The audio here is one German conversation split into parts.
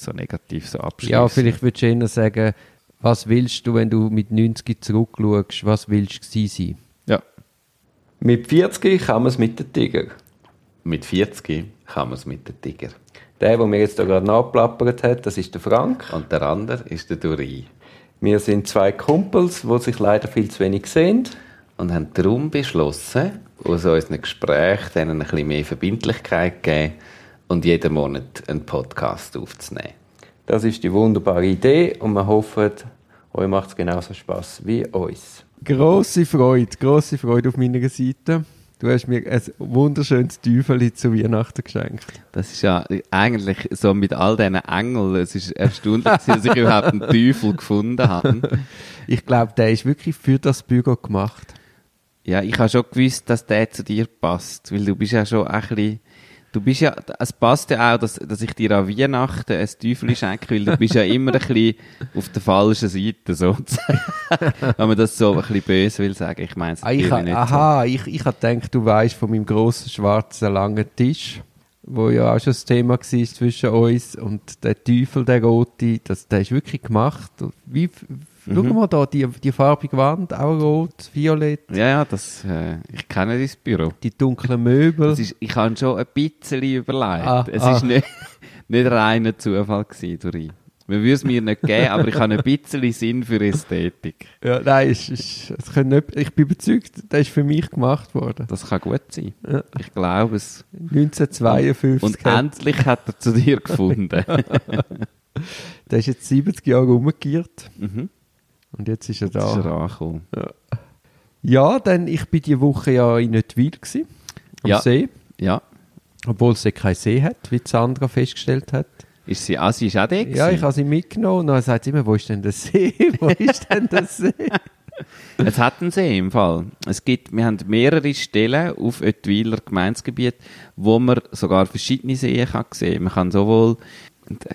so negativ so abschließen. Ja, vielleicht würdest du eher sagen, was willst du, wenn du mit 90 zurückschaust, was willst du gewesen sein? Ja. Mit 40 kann man es mit den Tiger. Mit 40 kann man es mit den Tiger. Der, der mir jetzt da gerade nachplappert hat, das ist der Frank. Und der andere ist der Duri. Wir sind zwei Kumpels, die sich leider viel zu wenig sehen. Und haben darum beschlossen, aus unseren Gesprächen denen ein bisschen mehr Verbindlichkeit geben und jeden Monat einen Podcast aufzunehmen. Das ist die wunderbare Idee und wir hoffen, euch macht es genauso Spaß wie uns. Grosse Freude, grosse Freude auf meiner Seite. Du hast mir ein wunderschönes Teufel zu Weihnachten geschenkt. Das ist ja eigentlich so mit all diesen Engeln, es ist erstaunlich, dass ich überhaupt einen Teufel gefunden habe. Ich glaube, der ist wirklich für das Büro gemacht. Ja, ich habe schon gewusst, dass der zu dir passt, weil du bist ja schon ein bisschen Du bist ja, es passt ja auch, dass, dass ich dir an Weihnachten ein Teufel schenke, weil du bist ja immer ein bisschen auf der falschen Seite, sozusagen. Wenn man das so ein bisschen böse will sagen. Ich meine es ah, ich ha, nicht Aha, so. ich, ich habe gedacht, du weißt von meinem grossen, schwarzen, langen Tisch, wo ja auch schon das Thema war zwischen uns und der Teufel, der rote, das, der ist wirklich gemacht. Wie, Mhm. Schau mal da, die, die farbige Wand, auch rot, violett. Ja, ja, das, äh, ich kenne dein Büro. Die dunklen Möbel. Das ist, ich habe schon ein bisschen überlegt. Ah, es war ah. nicht, nicht reiner Zufall gewesen. Man würde es mir nicht geben, aber ich habe ein bisschen Sinn für Ästhetik. Ja, nein, ist, ist, es nicht, ich bin überzeugt, der ist für mich gemacht worden. Das kann gut sein. Ja. Ich glaube es. 1952. Und, und endlich hat er zu dir gefunden. der ist jetzt 70 Jahre umgekehrt. Mhm. Und jetzt ist er da. Jetzt ist er angekommen. Ja. ja, dann, ich bin die Woche ja in Nöttwil gewesen, am ja. See. Ja. Obwohl sie keinen See hat, wie Sandra festgestellt hat. Ist sie, ah, sie ist auch da Ja, ich habe sie mitgenommen und dann sagt sie immer, wo ist denn der See? wo ist denn der See? es hat einen See im Fall. Es gibt, wir haben mehrere Stellen auf Ottwiler Gemeindegebiet, wo man sogar verschiedene Seen kann sehen. Man kann sowohl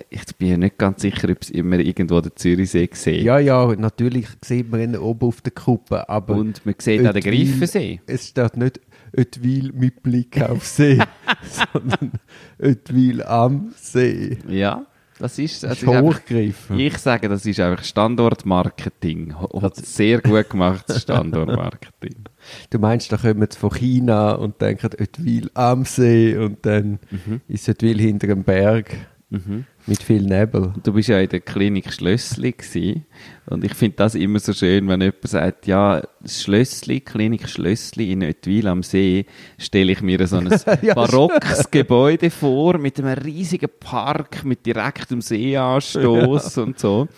ich bin ja nicht ganz sicher, ob es immer irgendwo den Zürichsee sieht. Ja, ja, natürlich sieht man ihn oben auf der Kuppe. Aber Und man sieht auch den Greifensee. Es steht nicht Oetwil mit Blick auf See, sondern Oetwil am See. Ja, das ist, das ist hochgegriffen. Ich sage, das ist einfach Standortmarketing. Sehr gut gemachtes Standortmarketing. Du meinst, da kommen sie von China und denken Oetwil am See und dann mhm. ist Oetwil hinter dem Berg. Mhm. Mit viel Nebel. Du bist ja in der Klinik Schlössli gewesen. und ich finde das immer so schön, wenn jemand sagt, ja, Schlössli, Klinik Schlössli in Oetwil am See, stelle ich mir so ein ja, barockes Gebäude vor mit einem riesigen Park mit direktem Seeanstoß ja. und so.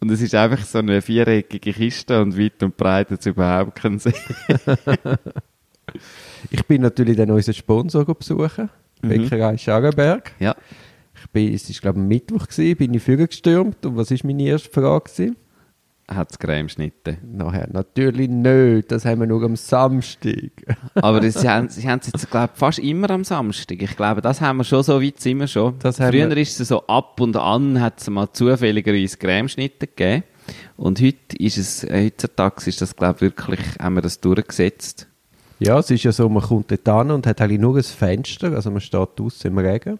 Und es ist einfach so eine viereckige Kiste und weit und breit hat es überhaupt keinen See. ich bin natürlich dann unseren Sponsor besuchen, mhm. Bäckerei Schagenberg. Ja bin, es war glaube ich Mittwoch, gewesen, bin ich vorgestürmt und was war meine erste Frage? Hat es Cremeschnitte? Nachher natürlich nicht, das haben wir nur am Samstag. Aber das, sie haben, sie haben es jetzt, glaube fast immer am Samstag. Ich glaube, das haben wir schon, so weit sind wir schon. Das Früher wir... ist es so ab und an, hat es mal zufälligerweise Cremeschnitte gegeben. Und heute ist es, äh, heutzutage ist das, glaube wirklich, haben wir das durchgesetzt. Ja, es ist ja so, man kommt dort an und hat eigentlich nur ein Fenster, also man steht draußen im Regen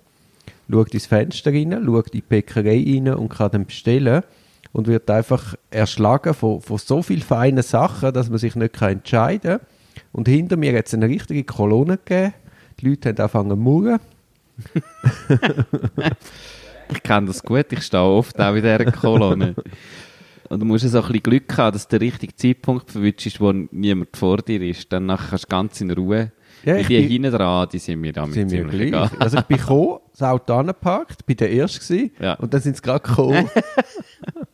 schaut ins Fenster rein, schaut in die Bäckerei rein und kann dann bestellen und wird einfach erschlagen von, von so vielen feinen Sachen, dass man sich nicht entscheiden kann. Und hinter mir hat es eine richtige Kolonne gegeben. Die Leute haben angefangen zu murren. ich kenne das gut, ich stehe oft auch in dieser Kolonne. Und du musst so ein bisschen Glück haben, dass du den richtigen Zeitpunkt verwünschst, wo niemand vor dir ist. Dann kannst du ganz in Ruhe ja, die bin, hinten dran, die sind mir damit sind ziemlich mir egal. Also ich bin gekommen, das Auto angeparkt, bin der Erste ja. und dann sind sie gerade gekommen.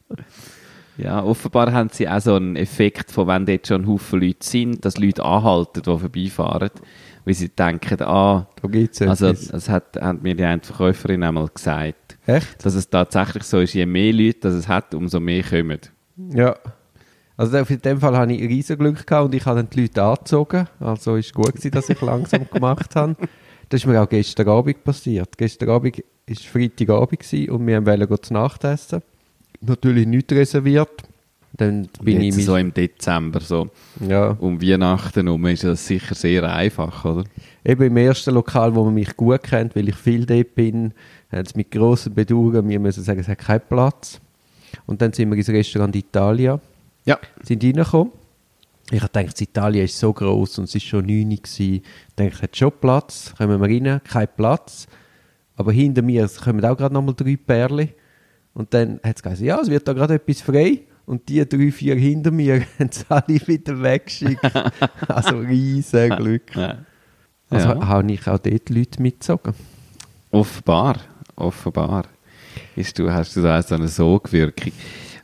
ja, offenbar haben sie auch so einen Effekt von, wenn dort schon Haufen Leute sind, dass Leute anhalten, die vorbeifahren, weil sie denken, ah, da gibt's also das hat, hat mir die Verkäuferin einmal gesagt. Echt? Dass es tatsächlich so ist, je mehr Leute das es hat, umso mehr kommen. Ja. Also in dem Fall hatte ich riesen Glück gehabt und ich habe dann die Leute angezogen. Also ist gut gewesen, dass ich langsam gemacht habe. Das ist mir auch gestern Abend passiert. Gestern Abend war Freitagabend und wir wollten zu Nacht essen. Natürlich nicht reserviert. Dann bin ich Jetzt so im Dezember, so ja. um Weihnachten herum, ist das sicher sehr einfach, oder? Eben im ersten Lokal, wo man mich gut kennt, weil ich viel dort bin, haben sie mit grossen Bedauern mir müssen sagen, es hat keinen Platz. Und dann sind wir ins Restaurant Italia, Ja. sind reingekommen. Ich habe gedacht, Italien ist so groß und es ist schon 9 Uhr. Ich denke, es hat schon Platz, kommen wir rein, kein Platz. Aber hinter mir kommen auch gerade nochmal drei Perle. Und dann hat es gesagt, ja, es wird da gerade etwas frei. Und die drei, vier hinter mir haben es alle wieder weggeschickt. also riesen Glück. Ja. Also Ja. habe ich auch dort Leute mitgezogen. Offenbar, offenbar. Ist du, hast du da so eine Sogwirkung.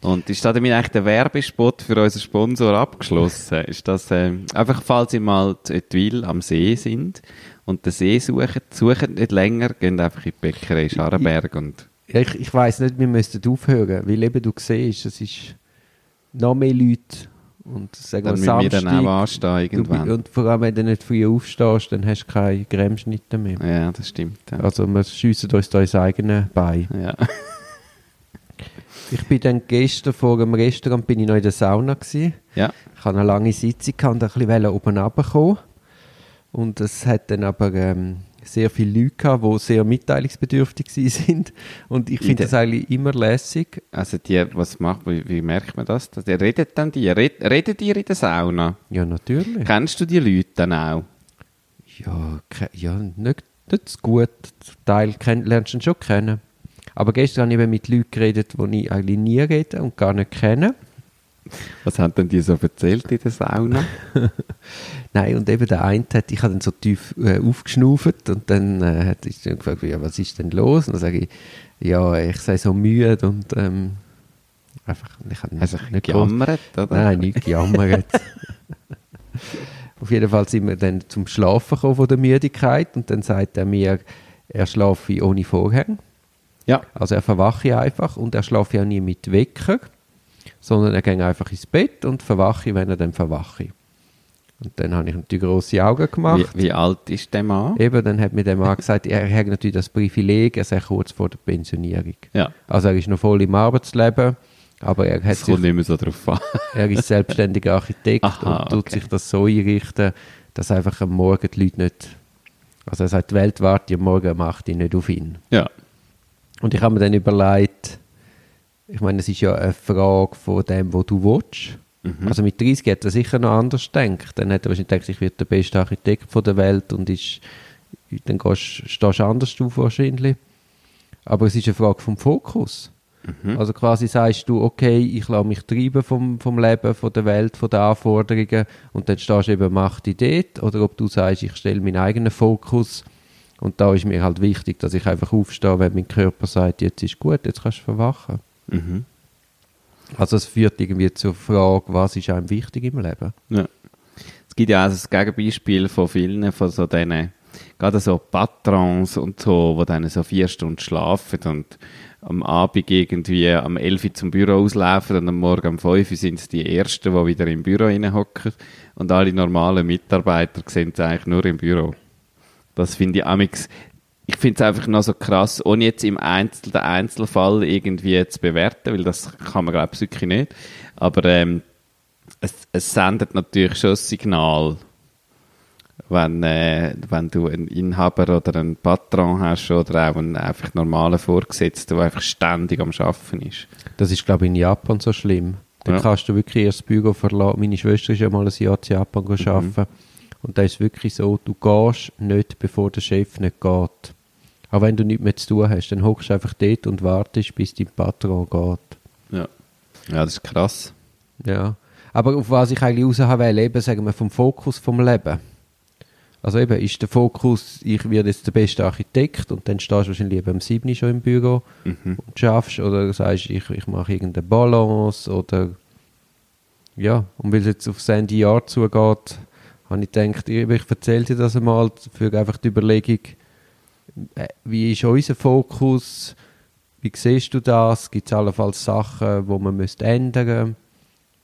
Und ist damit eigentlich der Werbespot für unseren Sponsor abgeschlossen? Ist das ähm, einfach, falls ihr mal zu Etwil am See sind und den See suchen, suchen nicht länger, geht einfach in die Bäckerei Scharrenberg und Ja, ich, ich weiss nicht, wir müssten aufhören, weil eben du siehst, es ist noch mehr Leute und sagen dann wir müssen wir dann auch Samstag. anstehen Du, irgendwann. und vor allem, wenn du nicht früh aufstehst, dann hast du keine Gremschnitte mehr. ja, das stimmt. Ja. Also wir schiessen uns da ins eigene Bein. ja. Ich bin dann gestern vor dem Restaurant bin ich noch in der Sauna gewesen. ja. Ich hatte eine lange Sitzung und ein bisschen oben runterkommen. Und es hat dann aber ähm, sehr viele Leute gehabt, die sehr mitteilungsbedürftig sind. Und ich In finde das eigentlich immer lässig. Also die, was macht, wie, wie merkt man das? Die redet dann die, red, redet ihr in der Sauna? Ja, natürlich. Kennst du die Leute dann auch? Ja, ja nicht, nicht so gut. Teil kenn, lernst du ihn schon kennen. Aber gestern habe ich eben mit Leuten geredet, die ich eigentlich nie rede und gar nicht kenne. Was haben denn die so erzählt in der Sauna? Nein, und eben der eine hat, ich habe dann so tief äh, aufgeschnauft und dann äh, hat ich dann gefragt, ja, was ist denn los? Und dann sage ich, ja, ich sei so müde und ähm, einfach, ich habe du nicht, nicht gejammert, oder? Nein, nicht gejammert. Auf jeden Fall sind wir dann zum Schlafen gekommen von der Müdigkeit und dann sagt er mir, er schlafe ohne Vorhang. Ja. Also er verwache einfach und er schlafe auch nie mit Wecker, sondern er geht einfach ins Bett und verwache, wenn er dann verwache. Und dann habe ich natürlich grosse Augen gemacht. Wie, wie alt ist der Mann? Eben, dann hat mir der Mann gesagt, er hat natürlich das Privileg, er sei kurz vor der Pensionierung. Ja. Also er ist noch voll im Arbeitsleben, aber er, hat Es kommt sich, nicht mehr so drauf an. er ist selbstständiger Architekt Aha, und tut okay. sich das so einrichten, dass einfach am Morgen die Leute nicht... Also er sagt, die Welt wartet am Morgen 8 Uhr nicht auf ihn. Ja. Und ich habe mir dann überlegt, ich meine, es ist ja eine Frage von dem, wo du willst. Mhm. Also mit 30 hat er sicher noch anders gedacht. Dann hat er wahrscheinlich gedacht, ich werde der beste Architekt von der Welt und ist, dann gehst, stehst du anders auf wahrscheinlich. Aber es ist eine Frage vom Fokus. Mhm. Also quasi sagst du, okay, ich lasse mich treiben vom, vom Leben, von der Welt, von den Anforderungen und dann stehst du eben, mach die dort. Oder ob du sagst, ich stelle meinen eigenen Fokus und da ist mir halt wichtig, dass ich einfach aufstehe, wenn mein Körper sagt, jetzt ist gut, jetzt kannst du verwachen. Mhm. Also es führt irgendwie zur Frage, was ist einem wichtig im Leben? ja. Es gibt ja auch das Gegenbeispiel von vielen, von so diesen, gerade so Patrons und so, die dann so vier Stunden schlafen und am Abend irgendwie am 11 Uhr zum Büro auslaufen und am Morgen um 5 Uhr sind es die Ersten, die wieder im Büro hocken und alle normalen Mitarbeiter sehen es eigentlich nur im Büro. Das finde ich amix, ich finde es einfach noch so krass, ohne jetzt im Einzel, den Einzelfall irgendwie zu bewerten, weil das kann man glaube ich wirklich nicht. Aber ähm, es, es sendet natürlich schon ein Signal, wenn, äh, wenn du einen Inhaber oder einen Patron hast oder auch einen einfach normalen Vorgesetzten, der einfach ständig am Arbeiten ist. Das ist, glaube ich, in Japan so schlimm. Dann Ja. kannst du wirklich erst das Büro verlassen. Meine Schwester ist ja mal ein Jahr zu Japan Mhm. arbeiten. Und da ist wirklich so, du gehst nicht, bevor der Chef nicht geht. Auch wenn du nichts mehr zu tun hast, dann hockst du einfach dort und wartest, bis dein Patron geht. Ja. Ja, das ist krass. Ja. Aber auf was ich eigentlich raus will, eben, sagen wir, vom Fokus vom Leben. Also eben, ist der Fokus, ich werde jetzt der beste Architekt und dann stehst du wahrscheinlich eben am 7. schon im Büro Mhm. und schaffst oder sagst, ich, ich mache irgendeine Balance oder ja, und weil es jetzt aufs Ende Jahr zugeht, habe ich gedacht, ich, erzähle dir das einmal für einfach die Überlegung, äh, wie ist unser Fokus, wie siehst du das, gibt es allenfalls Sachen, wo man müsste ändern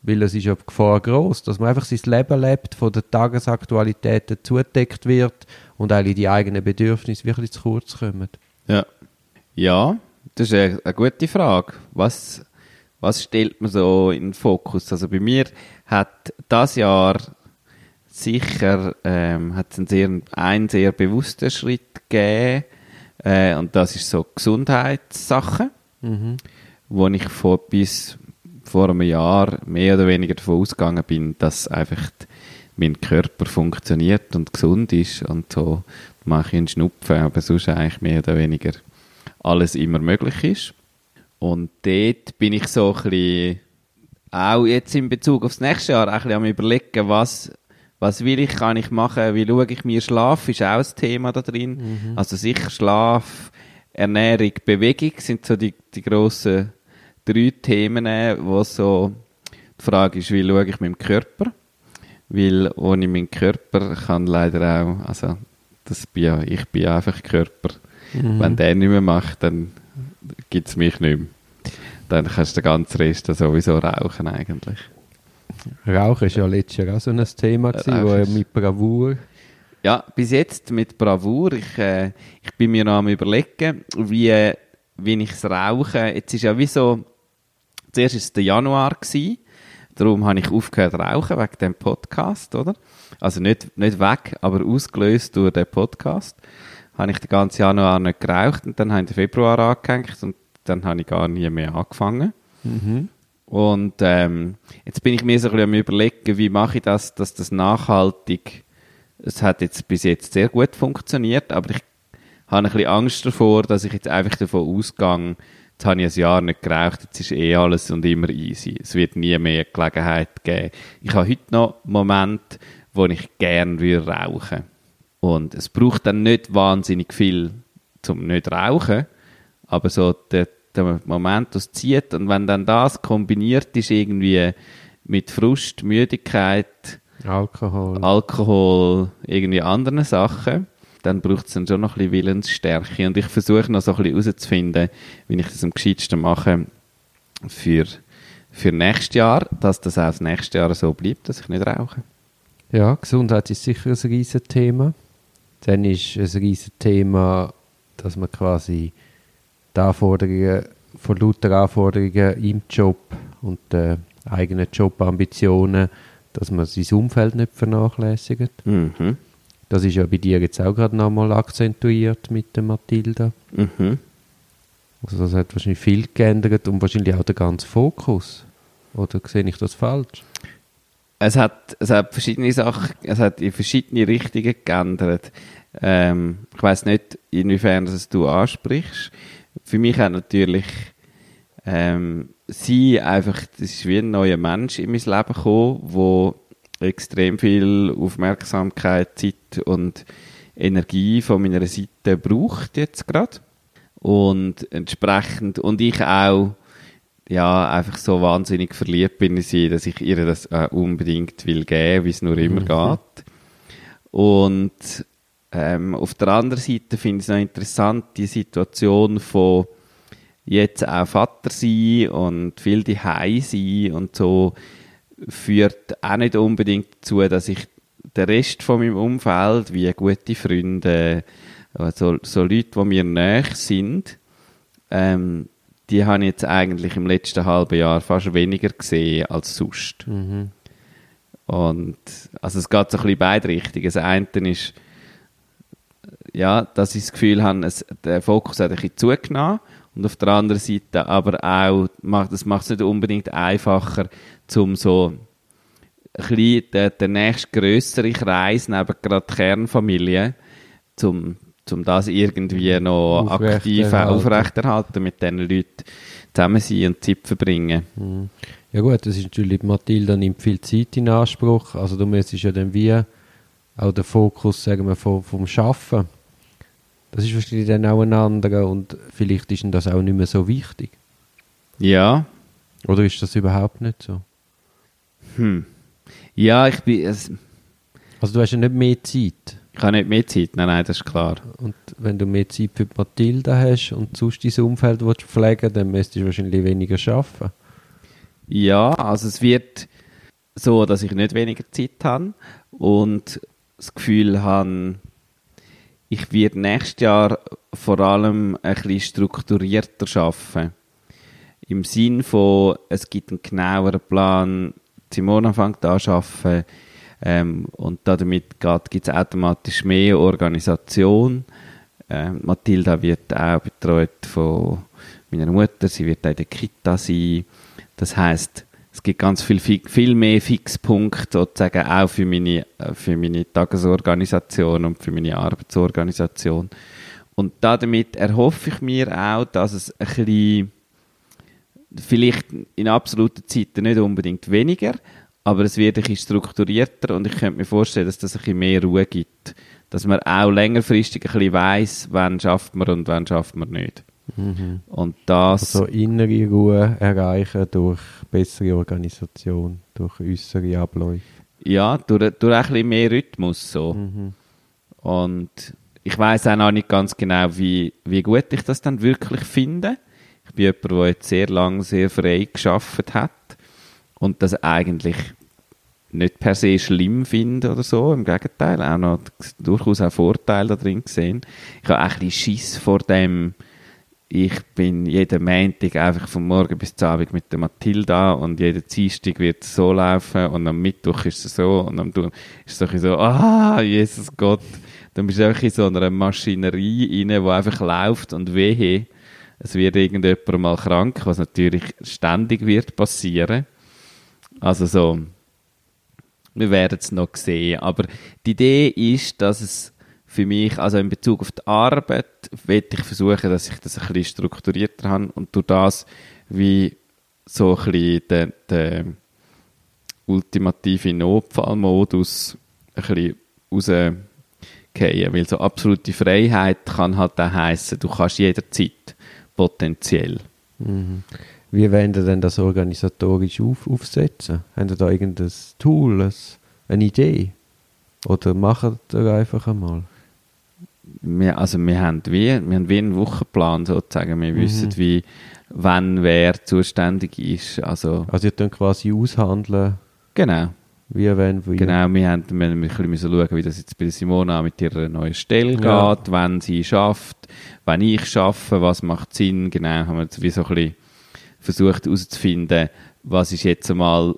weil es ist ja die Gefahr groß, dass man einfach sein Leben lebt, von der Tagesaktualitäten zugedeckt wird und eigentlich die eigenen Bedürfnisse wirklich zu kurz kommen. Ja. Ja, das ist eine, eine gute Frage. Was, was stellt man so in den Fokus? Also bei mir hat das Jahr sicher ähm, hat einen sehr, einen sehr bewussten Schritt gegeben äh, und das ist so Gesundheitssachen, mhm. wo ich vor bis vor einem Jahr mehr oder weniger davon ausgegangen bin, dass einfach mein Körper funktioniert und gesund ist und so mache ich einen Schnupfen, aber sonst eigentlich mehr oder weniger alles immer möglich ist. Und dort bin ich so ein bisschen, auch jetzt in Bezug aufs nächste Jahr, ein bisschen am überlegen, was, was will ich, kann ich machen, wie schaue ich mir Schlaf, ist auch ein Thema da drin. Mhm. Also sicher Schlaf, Ernährung, Bewegung sind so die, die grossen drei Themen, wo so die Frage ist, wie schaue ich meinem Körper? Weil ohne meinen Körper kann leider auch, also das bin ja, ich bin einfach Körper. Mhm. Wenn der nicht mehr macht, dann gibt es mich nicht mehr. Dann kannst du den ganzen Rest sowieso rauchen eigentlich. Rauchen ist ja letztes Jahr auch so ein Thema gewesen, wo mit Bravour... Ja, bis jetzt mit Bravour. Ich, äh, ich bin mir noch am überlegen, wie, wie ich es rauche. Jetzt ist ja wie so, zuerst war es der Januar gewesen, darum habe ich aufgehört rauchen, wegen dem Podcast, oder? Also nicht, nicht weg, aber ausgelöst durch den Podcast. Habe ich den ganzen Januar nicht geraucht und dann habe ich den Februar angehängt und dann habe ich gar nie mehr angefangen. Mhm. Und ähm, jetzt bin ich mir so ein bisschen am überlegen, wie mache ich das, dass das nachhaltig, es hat jetzt bis jetzt sehr gut funktioniert, aber ich habe ein bisschen Angst davor, dass ich jetzt einfach davon ausgehe, jetzt habe ich ein Jahr nicht geraucht, jetzt ist eh alles und immer easy. Es wird nie mehr Gelegenheit geben. Ich habe heute noch Momente, wo ich gerne würde rauchen. Und es braucht dann nicht wahnsinnig viel zum nicht rauchen, aber so der, der Moment, das zieht und wenn dann das kombiniert ist irgendwie mit Frust, Müdigkeit, Alkohol, Alkohol irgendwie anderen Sachen, dann braucht es dann schon noch ein bisschen Willensstärke. Und ich versuche noch so ein bisschen herauszufinden, wie ich das am gescheitsten mache für, für nächstes Jahr, dass das auch das nächste Jahr so bleibt, dass ich nicht rauche. Ja, Gesundheit ist sicher ein riesiges Thema. Dann ist ein riesiges Thema, dass man quasi die Anforderungen von lauter Anforderungen im Job und den eigenen Jobambitionen, dass man sein Umfeld nicht vernachlässigt. Mhm. Das ist ja bei dir jetzt auch gerade nochmal akzentuiert mit der Mathilda. Mhm. Also das hat wahrscheinlich viel geändert und wahrscheinlich auch der ganze Fokus. Oder sehe ich das falsch? Es hat, es hat verschiedene Sachen, es hat in verschiedene Richtungen geändert. Ähm, ich weiß nicht, inwiefern das du ansprichst. Für mich hat natürlich ähm, sie einfach, das ist wie ein neuer Mensch in mein Leben gekommen, wo extrem viel Aufmerksamkeit, Zeit und Energie von meiner Seite braucht jetzt gerade. Und entsprechend, und ich auch, ja, einfach so wahnsinnig verliebt bin in sie, dass ich ihr das äh, unbedingt will geben, wie es nur immer mhm. geht. Und ähm, auf der anderen Seite finde ich es noch interessant, die Situation von jetzt auch Vater sein und viel die sein und so, führt auch nicht unbedingt dazu, dass ich den Rest von meinem Umfeld, wie gute Freunde, so, so Leute, die mir näher sind, ähm, die habe ich jetzt eigentlich im letzten halben Jahr fast weniger gesehen als sonst. Mhm. Und also es geht so ein bisschen beide Richtungen. Das eine ist, ja, dass ich das Gefühl habe, es, der Fokus hat ein bisschen zugenommen und auf der anderen Seite aber auch, das macht es nicht unbedingt einfacher, zum so ein bisschen der, der nächste grössere Kreis neben gerade die Kernfamilie, zum, zum das irgendwie noch aktiv aufrechterhalten, mit diesen Leuten zusammen sein und Zeit verbringen. Mhm. Ja gut, das ist natürlich, Mathilda nimmt viel Zeit in Anspruch, also du müsstest ja dann wie auch den Fokus, sagen wir, vom, vom Schaffen, das ist wahrscheinlich dann auch ein anderer und vielleicht ist das auch nicht mehr so wichtig. Ja. Oder ist das überhaupt nicht so? Hm. Ja, ich bin. Es also, du hast ja nicht mehr Zeit. Ich habe nicht mehr Zeit, nein, nein, das ist klar. Und wenn du mehr Zeit für Mathilda hast und sonst dein Umfeld willst pflegen dann müsstest du wahrscheinlich weniger arbeiten. Ja, also es wird so, dass ich nicht weniger Zeit habe und das Gefühl habe, ich werde nächstes Jahr vor allem ein bisschen strukturierter arbeiten im Sinn von, es gibt einen genaueren Plan, Simona fängt an zu arbeiten, ähm, und damit gibt es automatisch mehr Organisation. Ähm, Mathilda wird auch betreut von meiner Mutter, sie wird auch in der Kita sein. Das heißt, es gibt ganz viel, viel mehr Fixpunkte sozusagen auch für meine, äh, für meine Tagesorganisation und für meine Arbeitsorganisation. Und damit erhoffe ich mir auch, dass es ein bisschen, vielleicht in absoluten Zeiten nicht unbedingt weniger, aber es wird ein bisschen strukturierter und ich könnte mir vorstellen, dass das ein bisschen mehr Ruhe gibt. Dass man auch längerfristig ein bisschen weiss, wann schafft man und wann schafft man nicht. Mhm. Und das... Also innere Ruhe erreichen durch bessere Organisation, durch äußere Abläufe. Ja, durch, durch ein bisschen mehr Rhythmus so. Mhm. Und ich weiß auch noch nicht ganz genau, wie, wie gut ich das dann wirklich finde. Ich bin jemand, der jetzt sehr lange sehr frei geschafft hat und das eigentlich nicht per se schlimm finde oder so, im Gegenteil, auch noch durchaus auch Vorteile da drin gesehen. Ich habe auch ein bisschen Schiss vor dem, ich bin jeden Montag einfach vom Morgen bis zum Abend mit der Mathilda und jeden Dienstag wird es so laufen und am Mittwoch ist es so und am Donnerstag ist es so, ah, Jesus Gott, dann bist du einfach in so einer Maschinerie rein, die einfach läuft und wehe, es wird irgendjemand mal krank, was natürlich ständig wird passieren. Also so, wir werden es noch sehen. Aber die Idee ist, dass es für mich, also in Bezug auf die Arbeit, werde ich versuchen, dass ich das ein bisschen strukturierter habe und durch das wie so ein bisschen den, den ultimativen Notfallmodus ein bisschen rausgehen. Weil so absolute Freiheit kann halt auch heissen, du kannst jederzeit potenziell. Mhm. Wie wollen Sie denn das organisatorisch auf, aufsetzen? Haben Sie da irgendein Tool, eine Idee? Oder machen Sie einfach einmal? Wir, also wir haben, wie, wir haben wie einen Wochenplan sozusagen. Wir mhm. wissen, wie, wann wer zuständig ist. Also, also ihr könnt quasi aushandeln. Genau. Wie, wenn, wie. Genau, wir haben wir ein bisschen schauen, wie das jetzt bei Simona mit ihrer neuen Stelle ja. geht, wenn sie schafft, wenn ich schaffe, was macht Sinn. Genau, haben wir wie so ein bisschen versucht herauszufinden, was ist jetzt einmal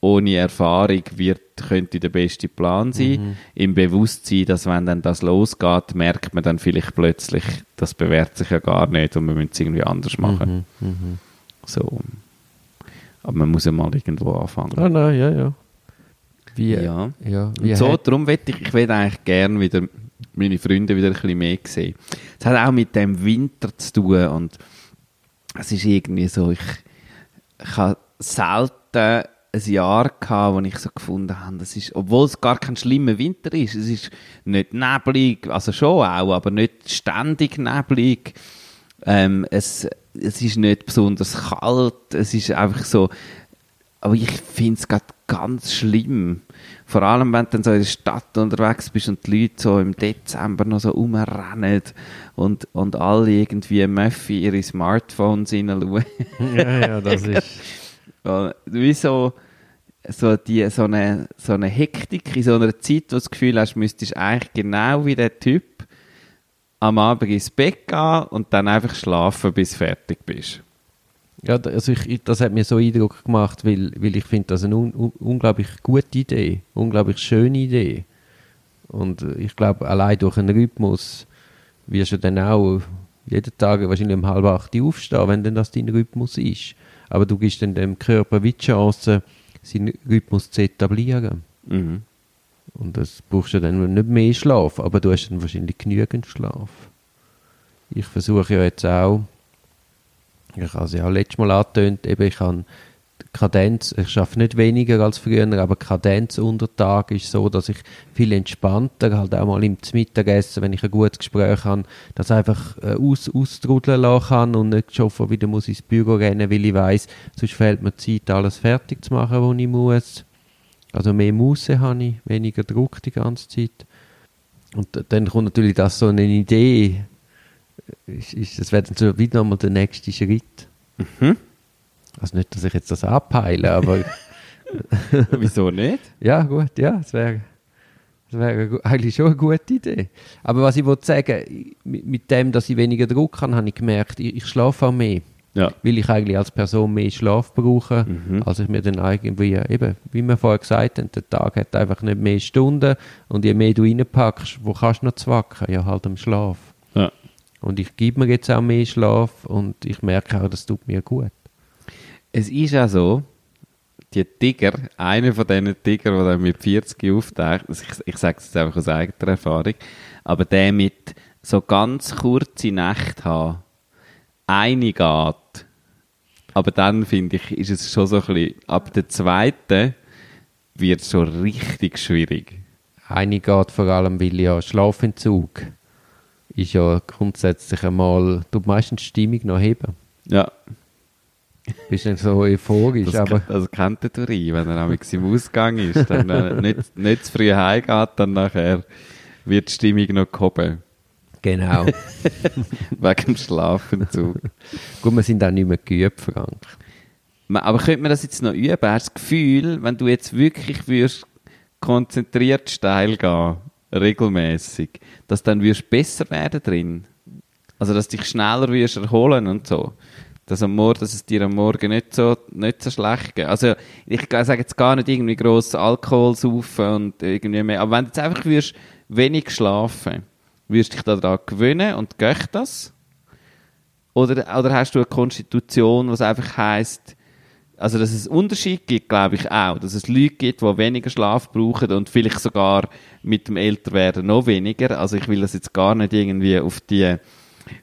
ohne Erfahrung wird, könnte der beste Plan sein. Mhm. Im Bewusstsein, dass wenn dann das losgeht, merkt man dann vielleicht plötzlich, das bewährt sich ja gar nicht und wir müssen es irgendwie anders machen. Mhm. Mhm. So. Aber man muss ja mal irgendwo anfangen. Ah, nein, ja, ja. Wie, ja. ja wie so, darum will ich, ich will eigentlich gerne wieder meine Freunde wieder ein bisschen mehr sehen. Es hat auch mit dem Winter zu tun und es ist irgendwie so, ich, ich habe selten ein Jahr gehabt, wo ich so gefunden habe, das ist, obwohl es gar kein schlimmer Winter ist, es ist nicht neblig, also schon auch, aber nicht ständig neblig. Ähm, es, es ist nicht besonders kalt, es ist einfach so, aber ich finde es gerade ganz schlimm. Vor allem, wenn du dann so in der Stadt unterwegs bist und die Leute so im Dezember noch so rumrennen und, und alle irgendwie Möffi ihre Smartphones hineinschauen. Ja, ja, das ist... Wie so, so, die, so, eine, so eine Hektik in so einer Zeit, wo du das Gefühl hast, müsstest eigentlich genau wie der Typ am Abend ins Bett gehen und dann einfach schlafen, bis du fertig bist. Ja, also ich, das hat mir so Eindruck gemacht, weil, weil ich finde das eine un, un, unglaublich gute Idee, unglaublich schöne Idee. Und äh, ich glaube, allein durch einen Rhythmus wirst du dann auch jeden Tag wahrscheinlich um halb acht aufstehen, wenn denn das dein Rhythmus ist. Aber du gibst dann dem Körper wie die Chance, seinen Rhythmus zu etablieren. Mhm. Und das brauchst du dann nicht mehr Schlaf, aber du hast dann wahrscheinlich genügend Schlaf. Ich versuche ja jetzt auch, ich habe es ja letztes Mal angetönt, eben ich habe Kadenz, ich schaffe nicht weniger als früher, aber Kadenz unter Tag ist so, dass ich viel entspannter, halt auch mal im Mittagessen, wenn ich ein gutes Gespräch habe, das einfach äh, aus, austrudeln lassen kann und nicht schon wieder muss ins Büro rennen, weil ich weiß, sonst fehlt mir Zeit, alles fertig zu machen, was ich muss. Also mehr Muße habe ich, weniger Druck die ganze Zeit. Und dann kommt natürlich das so eine Idee, ist, ist, das wäre dann so wieder nochmal der nächste Schritt. Mhm. Also nicht, dass ich jetzt das abheile, aber... Wieso nicht? Ja, gut, ja, es wäre das wäre eigentlich schon eine gute Idee. Aber was ich wollte sagen, mit, mit dem, dass ich weniger Druck habe, habe ich gemerkt, ich, ich schlafe auch mehr. Ja. Weil ich eigentlich als Person mehr Schlaf brauche, Mhm. als ich mir dann irgendwie, eben, wie wir vorher gesagt haben, der Tag hat einfach nicht mehr Stunden und je mehr du reinpackst, wo kannst du noch zwacken? Ja, halt am Schlaf. Ja. Und ich gebe mir jetzt auch mehr Schlaf und ich merke auch, das tut mir gut. Es ist auch so, die Tiger, einer von diesen Tiger, der dann mit 40 auftaucht, ich, ich sage es jetzt einfach aus eigener Erfahrung, aber der mit so ganz kurze Nächte haben, eine geht, aber dann finde ich, ist es schon so ein bisschen, ab der zweiten wird es schon richtig schwierig. Eine geht vor allem, weil ja Schlafentzug ist ja grundsätzlich einmal, tut meistens die Stimmung noch heben. Ja, Bist nicht so euphorisch, das, aber das kennt der Duri, wenn er nämlich im Ausgang ist, dann äh, nicht, nicht zu früh heimgeht, dann nachher wird die Stimmung noch gehoben. genau. Wegen dem Schlafentzug. Gut, wir sind auch nicht mehr geübt, Frank. Aber könnte man das jetzt noch üben? Hast du das Gefühl, wenn du jetzt wirklich würdest konzentriert steil gehen, regelmäßig, dass dann würdest besser werden drin? Also, dass dich schneller würdest erholen und so. Dass, am Morgen, dass es dir am Morgen nicht so, nicht so schlecht geht. Also, ich sage jetzt gar nicht irgendwie gross Alkohol saufen und irgendwie mehr. Aber wenn du jetzt einfach würdest wenig schlafen, würdest du dich daran gewöhnen und geht das? Oder, oder hast du eine Konstitution, was einfach heisst, also dass es Unterschied gibt, glaube ich auch. Dass es Leute gibt, die weniger Schlaf brauchen und vielleicht sogar mit dem Älterwerden noch weniger. Also ich will das jetzt gar nicht irgendwie auf die,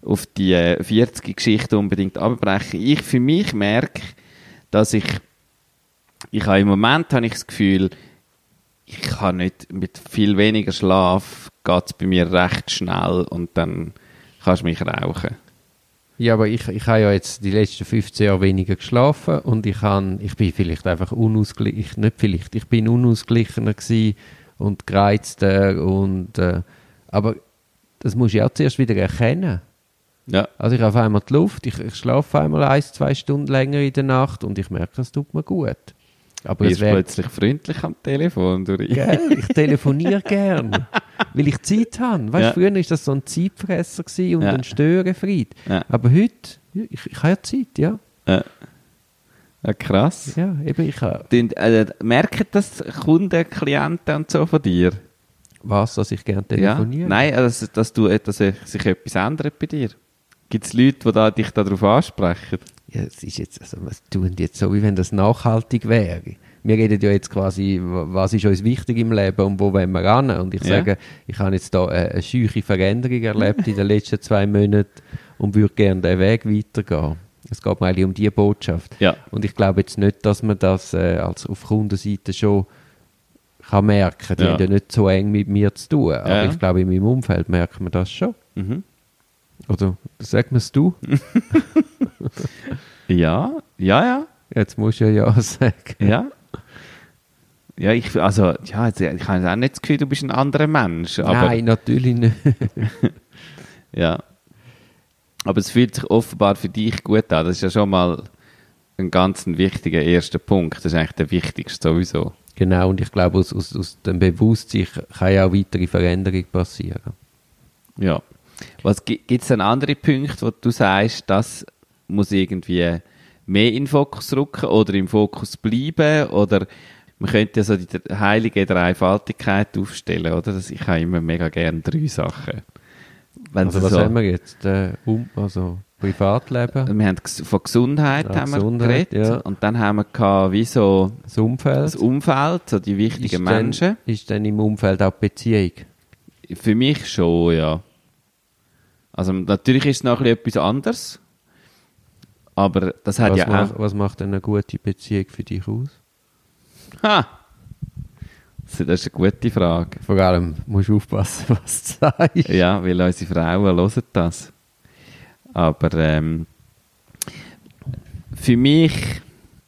auf die 40-Geschichte unbedingt abbrechen. Ich für mich merke, dass ich, ich habe im Moment habe ich das Gefühl, ich kann nicht, mit viel weniger Schlaf geht es bei mir recht schnell und dann kannst du mich rauchen. Ja, aber ich, ich habe ja jetzt die letzten 15 Jahre weniger geschlafen und ich, han, ich bin vielleicht einfach unausgeglichen, nicht vielleicht, ich bin unausgeglichener gewesen und gereizter und, äh, aber das muss ich auch zuerst wieder erkennen. Ja. Also ich habe auf einmal die Luft, ich, ich schlafe einmal ein, zwei Stunden länger in der Nacht und ich merke, das tut mir gut. Aber Du es bist plötzlich freundlich am Telefon. Durch. Gell, ich telefoniere gern, weil ich Zeit habe. Weißt, Ja. Früher war das so ein Zeitfresser und Ja. ein Störenfried. Ja. Aber heute, ich, ich habe ja Zeit, ja. Ja. Ja, krass. Ja, eben, ich habe Den, äh, merken das Kunden, Klienten und so von dir? was, dass ich gerne telefoniere. Nein, also, dass, du, dass sich etwas ändert bei dir. Gibt es Leute, die da, dich darauf ansprechen? Ja, es ist jetzt, also, was tun jetzt so, wie wenn das nachhaltig wäre? Wir reden ja jetzt quasi, wa- was ist uns wichtig im Leben und wo wollen wir ran? Und ich Ja. sage, ich habe jetzt da eine, eine scheuche Veränderung erlebt in den letzten zwei Monaten und würde gerne den Weg weitergehen. Es geht mir eigentlich um diese Botschaft. Ja. Und ich glaube jetzt nicht, dass man das äh, als auf Kundenseite schon kann merken. Die Ja. haben ja nicht so eng mit mir zu tun. Aber ich glaube, in meinem Umfeld merkt man das schon. Mhm. Oder sag mir es du? Ja, ja, ja. Jetzt musst du ja ja sagen. Ja. Ja, ich, also, ja, jetzt- ich habe auch nicht das Gefühl, du bist ein anderer Mensch. Nein, natürlich nicht. Ja. Aber es fühlt sich offenbar für dich gut an. Das ist ja schon mal ein ganz wichtiger erster Punkt. Das ist eigentlich der wichtigste sowieso. Genau, und ich glaube, aus, aus, aus dem Bewusstsein kann ja auch weitere Veränderung passieren. Ja. Was gibt es denn andere Punkte, wo du sagst, das muss irgendwie mehr in den Fokus rücken oder im Fokus bleiben? Oder man könnte ja so die heilige Dreifaltigkeit aufstellen, oder? Das, ich habe immer mega gerne drei Sachen. Wenn also was so, haben wir jetzt? Äh, um, also Privatleben, wir haben von Gesundheit Ja, haben wir Gesundheit, geredet ja. und dann haben wir gehabt, wie so das Umfeld. das Umfeld, so die wichtigen ist Menschen. Dann, ist dann im Umfeld auch Beziehung? Für mich schon, ja. Also natürlich ist es noch ein bisschen etwas anderes, aber das hat Was, ja auch... was macht denn eine gute Beziehung für dich aus? Ha! Das ist eine gute Frage. Vor allem musst du aufpassen, was du sagst. Ja, weil unsere Frauen hören das. Aber ähm, für mich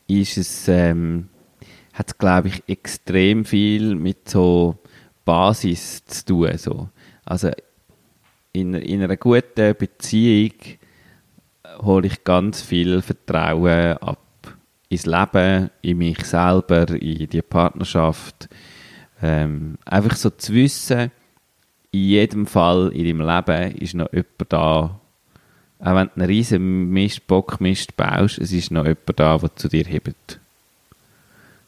ist es, ähm, hat es, glaube ich, extrem viel mit so Basis zu tun. So. Also in, in einer guten Beziehung hole ich ganz viel Vertrauen ab ins Leben, in mich selber, in die Partnerschaft. Ähm, einfach so zu wissen, in jedem Fall in deinem Leben ist noch jemand da, auch wenn du einen riesen Mist, Bockmist baust, es ist noch jemand da, der zu dir hebt.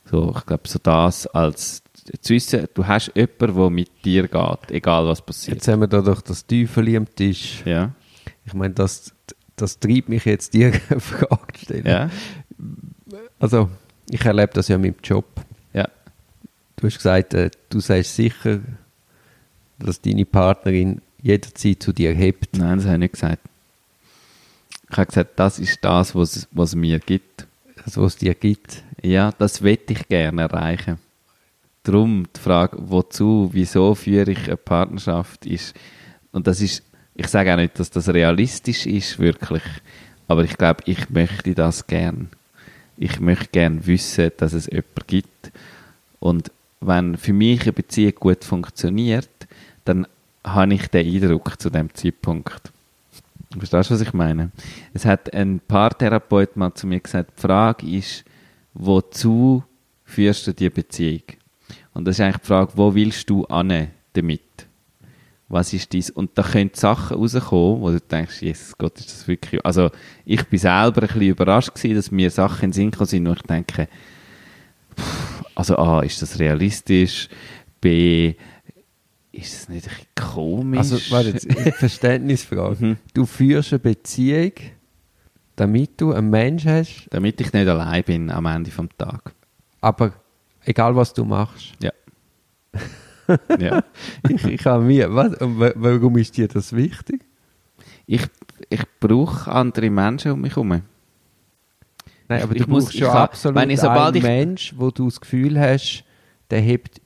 So, ich glaube, so das als zu wissen, du hast jemanden, der mit dir geht, egal was passiert. Jetzt haben wir da doch das Teufel am Tisch. Ja. Ich meine, das, das treibt mich jetzt, dir eine Frage zu stellen. Ja. Also, ich erlebe das ja mit dem Job. Ja. Du hast gesagt, äh, du sagst sicher, dass deine Partnerin jederzeit zu dir hebt. Nein, das habe ich nicht gesagt. Ich habe gesagt, das ist das, was es mir gibt. Das, was es dir gibt. Ja, das wette ich gerne erreichen. Darum die Frage, wozu, wieso führe ich eine Partnerschaft, ist, und das ist, ich sage auch nicht, dass das realistisch ist, wirklich, aber ich glaube, ich möchte das gern. Ich möchte gern wissen, dass es jemanden gibt. Und wenn für mich eine Beziehung gut funktioniert, dann habe ich den Eindruck zu dem Zeitpunkt. Verstehst du, was ich meine? Es hat ein Paartherapeut mal zu mir gesagt, die Frage ist, wozu führst du die Beziehung? Und das ist eigentlich die Frage, wo willst du an damit? Was ist dies? Und da können Sachen rauskommen, wo du denkst, Jesus Gott, ist das wirklich... Also ich bin selber ein bisschen überrascht gewesen, dass mir Sachen in den Sinn gekommen sind, wo ich denke, pff, also A, ist das realistisch? B, ist das nicht ein bisschen komisch? Also, warte Verständnisfrage. Mhm. Du führst eine Beziehung, damit du einen Mensch hast, Damit ich nicht allein bin am Ende vom Tag. aber egal was du machst. Ja. ja. Ich, ich habe mir, was, warum ist dir das wichtig? Ich, ich brauche andere Menschen um mich herum. Nein, aber Ich du muss- brauchst ich schon kann- absolut wenn ich- sobald einen ich- Mensch, wo du das Gefühl hast, der hebt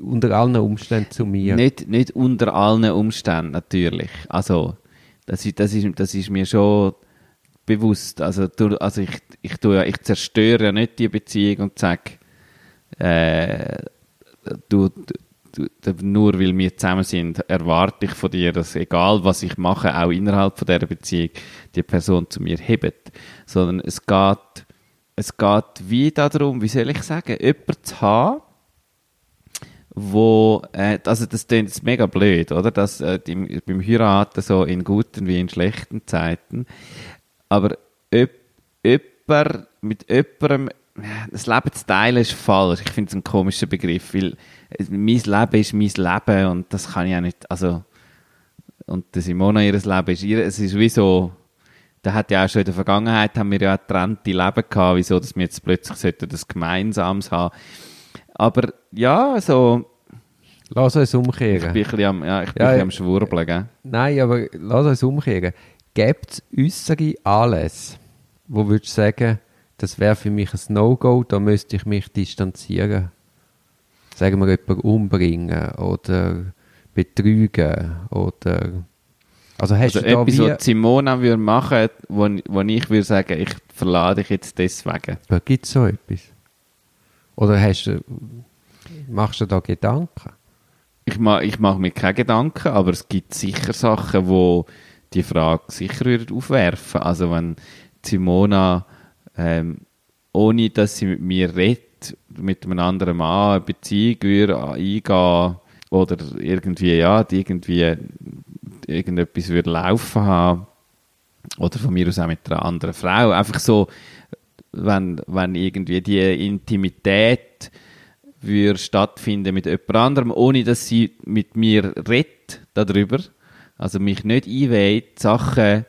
unter allen Umständen zu mir. Nicht, nicht unter allen Umständen, natürlich. Also, das ist, das ist, das ist mir schon bewusst. Also, du, also ich, ich, tue, ja- ich zerstöre ja nicht die Beziehung und sage, äh, du, du, nur weil wir zusammen sind, erwarte ich von dir, dass egal was ich mache, auch innerhalb von dieser Beziehung, die Person zu mir hebt. Sondern es geht, es geht wie darum, wie soll ich sagen, jemanden zu haben, wo, äh, also das klingt jetzt mega blöd, oder? Das, äh, im, beim Heiraten so in guten wie in schlechten Zeiten. Aber jemand, mit jemandem, das Leben zu teilen ist falsch. Ich finde es ein komischer Begriff, weil mein Leben ist mein Leben und das kann ich auch nicht, also, und der Simona ihres Leben ist ihr, es ist wie so, da hat ja auch schon in der Vergangenheit haben wir ja getrennte Leben gehabt, wieso, dass wir jetzt plötzlich sollten das Gemeinsames haben. Aber ja, so, Lass uns ich umkehren. bin ein bisschen am, ja, ich bin Ja, ein bisschen ja. am Schwurbeln, gell? Nein, aber lass uns umkehren. Gibt es äußere Anlässe, wo würdest du sagen, das wäre für mich ein No-Go, da müsste ich mich distanzieren? Sagen wir jemanden umbringen oder betrügen oder... Also hast Also du etwas, was Simona würde machen, wo, wo ich würde sagen, ich verlade dich jetzt deswegen. Gibt es so etwas? Oder hast du, machst du da Gedanken? Ich, ma, ich mache mir keine Gedanken, aber es gibt sicher Sachen, wo die Frage sicher würden aufwerfen. Also wenn Simona, ähm, ohne dass sie mit mir redet, mit einem anderen Mann eine Beziehung würde eingehen oder irgendwie, ja, irgendwie irgendetwas würde laufen haben oder von mir aus auch mit einer anderen Frau. Einfach so, wenn, wenn irgendwie die Intimität würde stattfinden mit jemand anderem, ohne dass sie mit mir redet darüber, also mich nicht einweiht, Sachen,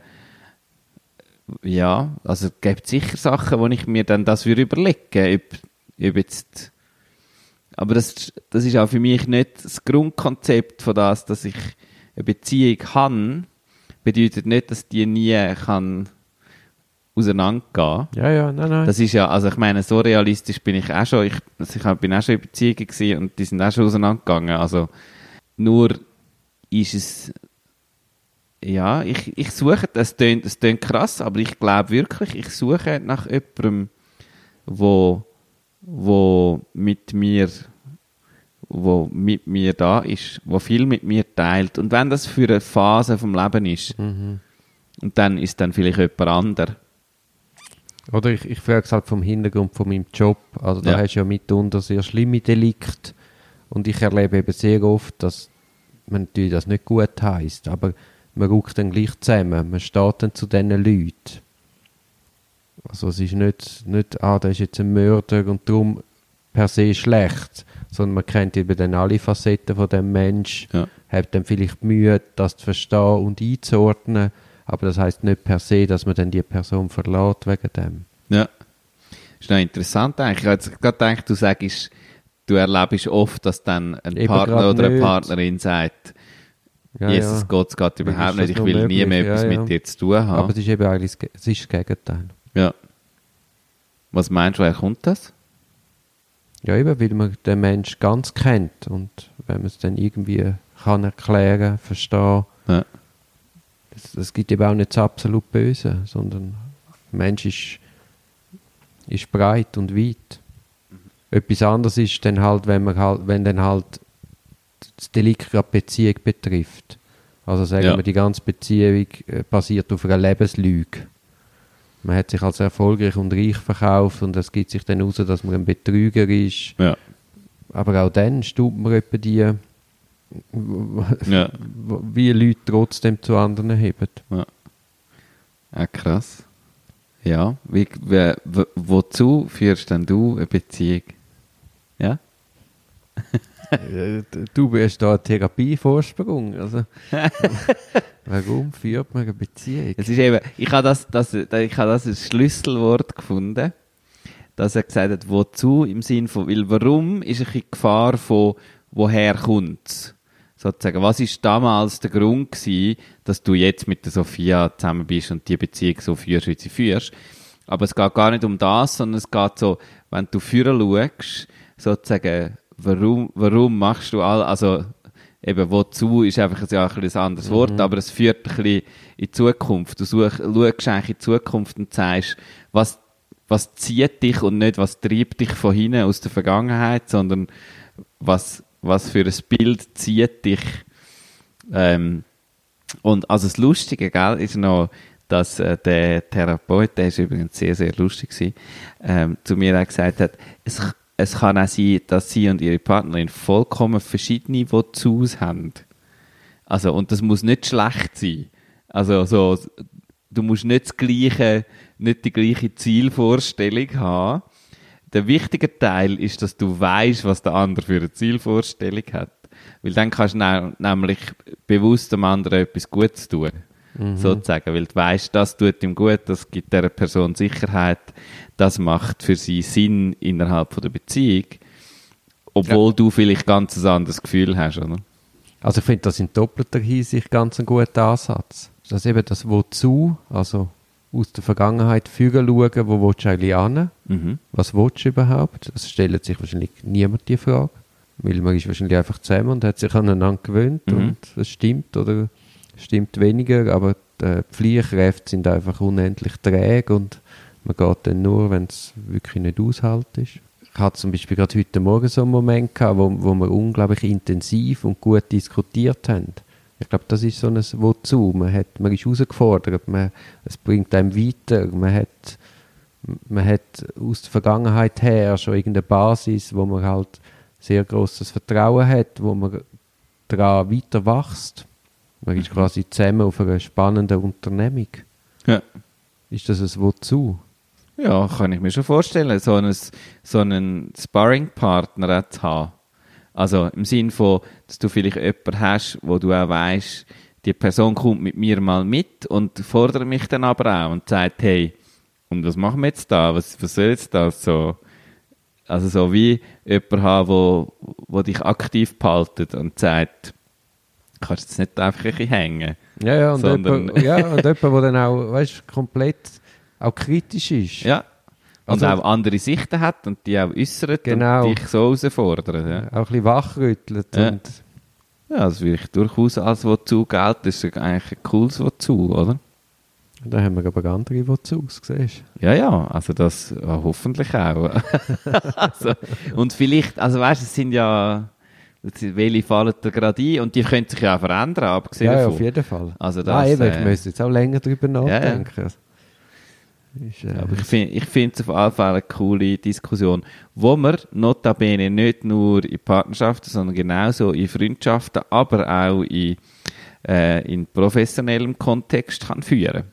ja, also es gibt sicher Sachen, wo ich mir dann das würde überlegen, ob, ob jetzt, aber das, das ist auch für mich nicht das Grundkonzept von das, dass ich eine Beziehung habe, bedeutet nicht, dass die nie kann auseinandergehen Ja, ja, nein, nein. das ist ja, also ich meine, so realistisch bin ich auch schon. Ich, also ich bin auch schon in Beziehungen gewesen und die sind auch schon auseinandergegangen. Also nur ist es, ja, ich, ich suche, das tönt, das tönt krass, aber ich glaube wirklich, ich suche nach jemandem, wo, wo mit mir, wo mit mir da ist, wo viel mit mir teilt. Und wenn das für eine Phase vom Leben ist, Mhm. und dann ist dann vielleicht jemand anderer. Oder ich, ich frage es halt vom Hintergrund von meinem Job. Also da Ja. hast du ja mitunter sehr schlimme Delikte. Und ich erlebe eben sehr oft, dass man natürlich das nicht gut heißt. Aber man ruckt dann gleich zusammen, man steht dann zu diesen Leuten. Also es ist nicht, nicht ah, der ist jetzt ein Mörder und darum per se schlecht, sondern man kennt eben dann alle Facetten von dem Mensch, Ja. hat dann vielleicht Mühe, das zu verstehen und einzuordnen, aber das heißt nicht per se, dass man dann die Person verlässt wegen dem. Ja. Ist noch interessant eigentlich. Ich habe jetzt gerade gedacht, du sagst, du erlebst oft, dass dann ein Eben Partner oder eine nicht. Partnerin sagt, Ja, Jesus ja. Gott, es geht überhaupt das nicht, ich will nie möglich? mehr etwas Ja, mit dir zu tun haben. Aber es ist eben eigentlich das Ge- es ist das Gegenteil. ja. Was meinst du, woher kommt das? Ja, eben, weil man den Mensch ganz kennt und wenn man es dann irgendwie kann erklären, verstehen, Ja. es, es gibt eben auch nicht das absolut Böse, sondern der Mensch ist, ist breit und weit. Etwas anderes ist dann halt, wenn man halt, wenn dann halt das Delikt gerade Beziehung betrifft. Also sagen Ja. wir, die ganze Beziehung äh, basiert auf einer Lebenslüge. Man hat sich als erfolgreich und reich verkauft und es gibt sich dann heraus, dass man ein Betrüger ist. Ja. Aber auch dann staubt man etwa die, Ja. wie Leute trotzdem zu anderen heben. Ah, krass. Ja. Wie, wie, wo- wozu führst denn du eine Beziehung? Ja? Du bist da ein Therapievorsprung. Also, warum führt man eine Beziehung? Es ist eben, ich habe das, das, ich habe das als Schlüsselwort gefunden, dass er gesagt hat, wozu im Sinn von, weil warum ist ein bisschen die Gefahr von, woher kommt's? Sozusagen, was ist damals der Grund gewesen, dass du jetzt mit der Sophia zusammen bist und die Beziehung so führst, wie sie führst? Aber es geht gar nicht um das, sondern es geht so, wenn du führen schaust, sozusagen, warum, warum machst du all, also, eben, wozu ist einfach ein, ja, ein, ein anderes Wort, aber es führt ein bisschen in die Zukunft. Du such, schaust eigentlich in die Zukunft und sagst, was, was zieht dich und nicht, was treibt dich von hinten aus der Vergangenheit, sondern was, was für ein Bild zieht dich. Ähm, und also das Lustige, gell, ist noch, dass äh, der Therapeut, der ist übrigens sehr, sehr lustig gewesen, ähm, zu mir auch gesagt hat, es, es kann auch sein, dass sie und ihre Partnerin vollkommen verschiedene Wozus haben. Also, und das muss nicht schlecht sein. Also, so, du musst nicht das gleiche, nicht die gleiche Zielvorstellung haben. Der wichtige Teil ist, dass du weißt, was der andere für eine Zielvorstellung hat. Weil dann kannst du nä- nämlich bewusst dem anderen etwas Gutes tun. Sozusagen. Weil du weißt, das tut ihm gut, das gibt der Person Sicherheit, das macht für sie Sinn innerhalb von der Beziehung. Obwohl du vielleicht ganz ein anderes Gefühl hast, oder? Also ich finde das in doppelter Hinsicht ganz ein guter Ansatz. Das ist eben das Wozu, also aus der Vergangenheit fügen schauen, wo willst du eigentlich hin? Mhm. Was willst du überhaupt? Das stellt sich wahrscheinlich niemand die Frage. Weil man ist wahrscheinlich einfach zusammen und hat sich aneinander gewöhnt Mhm. und es stimmt oder es stimmt weniger, aber die Pflichtkräfte sind einfach unendlich träge und man geht dann nur, wenn es wirklich nicht aushält ist. Ich hatte zum Beispiel gerade heute Morgen so einen Moment gehabt, wo, wo wir unglaublich intensiv und gut diskutiert haben. Ich glaube, das ist so ein Wozu. Man, hat, man ist herausgefordert, man, es bringt einem weiter, man hat, man hat aus der Vergangenheit her schon irgendeine Basis, wo man halt sehr großes Vertrauen hat, wo man daran weiter wächst. Man ist quasi zusammen auf einer spannenden Unternehmung. Ja. Ist das ein Wozu? Ja, kann ich mir schon vorstellen, so einen, so einen Sparring-Partner zu haben. Also im Sinn von, dass du vielleicht jemanden hast, wo du auch weißt, die Person kommt mit mir mal mit und fordert mich dann aber auch und sagt, hey, und was machen wir jetzt da? Was, was soll jetzt das so? Also so wie jemand haben, wo, wo dich aktiv behaltet und sagt, kannst jetzt nicht einfach ein bisschen hängen. Ja, ja, und Sondern- jemand, ja, und jemand, der dann auch, weißt, komplett auch kritisch ist. Ja. Und Also- auch andere Sichten hat und die auch äußert Genau. und dich so herausfordert. Ja. Auch ein bisschen wachrüttelt. Ja. Und Ja, das würde ich durchaus als Wozu gelten. Das ist eigentlich ein cooles Wozu, oder? da haben wir aber andere Wozus, siehst Ja, ja, also das ja, hoffentlich auch. also, und vielleicht, also weißt du, es sind ja, welche fallen da gerade ein und die können sich ja auch verändern, abgesehen Ja, ja, davon. auf jeden Fall. Also Nein, das, ich äh, müsste jetzt auch länger drüber ja. Ist, äh, Aber ich finde ich finde es auf jeden Fall eine coole Diskussion, wo man notabene nicht nur in Partnerschaften, sondern genauso in Freundschaften, aber auch in äh, in professionellem Kontext kann führen.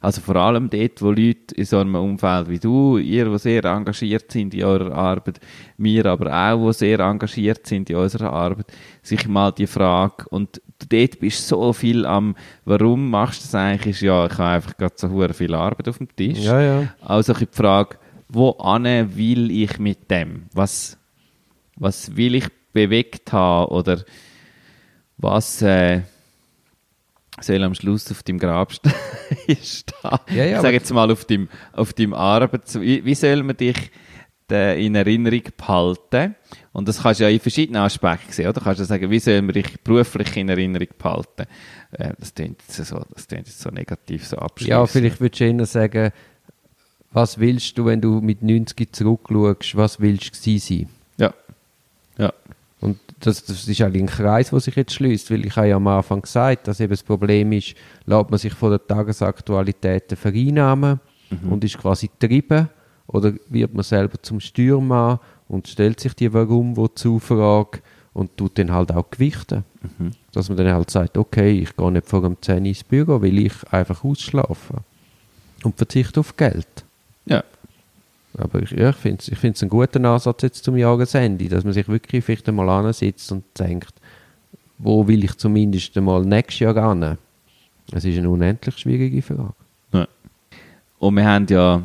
Also vor allem dort, wo Leute in so einem Umfeld wie du, ihr, die sehr engagiert sind in eurer Arbeit, wir aber auch, die sehr engagiert sind in unserer Arbeit, sich mal die Frage, und dort bist so viel am, warum machst du das eigentlich, ist ja, ich habe einfach gerade so viel Arbeit auf dem Tisch. Ja, ja. Also die Frage, wo will ich mit dem? Was, was will ich bewegt haben oder was äh, soll am Schluss auf dem Grab stehen? ja, ja, ich sage jetzt mal auf dem, auf dem Arbeits... Wie, wie soll man dich in Erinnerung behalten? Und das kannst du ja in verschiedenen Aspekten sehen, oder? Du kannst ja sagen, wie soll man dich beruflich in Erinnerung behalten? Äh, das klingt jetzt so, das klingt jetzt so negativ, so abschließend. Ja, vielleicht würdest du eher sagen, was willst du, wenn du mit 90 zurückschaust, was willst du sein? Ja. Ja. Und das, das ist eigentlich ein Kreis, der sich jetzt schließt, weil ich habe ja am Anfang gesagt, dass eben das Problem ist, lässt man sich von der Tagesaktualitäten vereinnahmen mhm. und ist quasi getrieben oder wird man selber zum Stürmer und stellt sich die Warum, wozu Frage und tut dann halt auch gewichten. Mhm. Dass man dann halt sagt, okay, ich gehe nicht vor dem 10 ins Büro, weil ich einfach ausschlafe und verzichte auf Geld. Ja. Aber ich, ja, ich finde es ich einen guten Ansatz jetzt zum Jahresende, dass man sich wirklich vielleicht einmal ansitzt und denkt, wo will ich zumindest einmal nächstes Jahr gehen? Es ist eine unendlich schwierige Frage. Ja. Und wir haben ja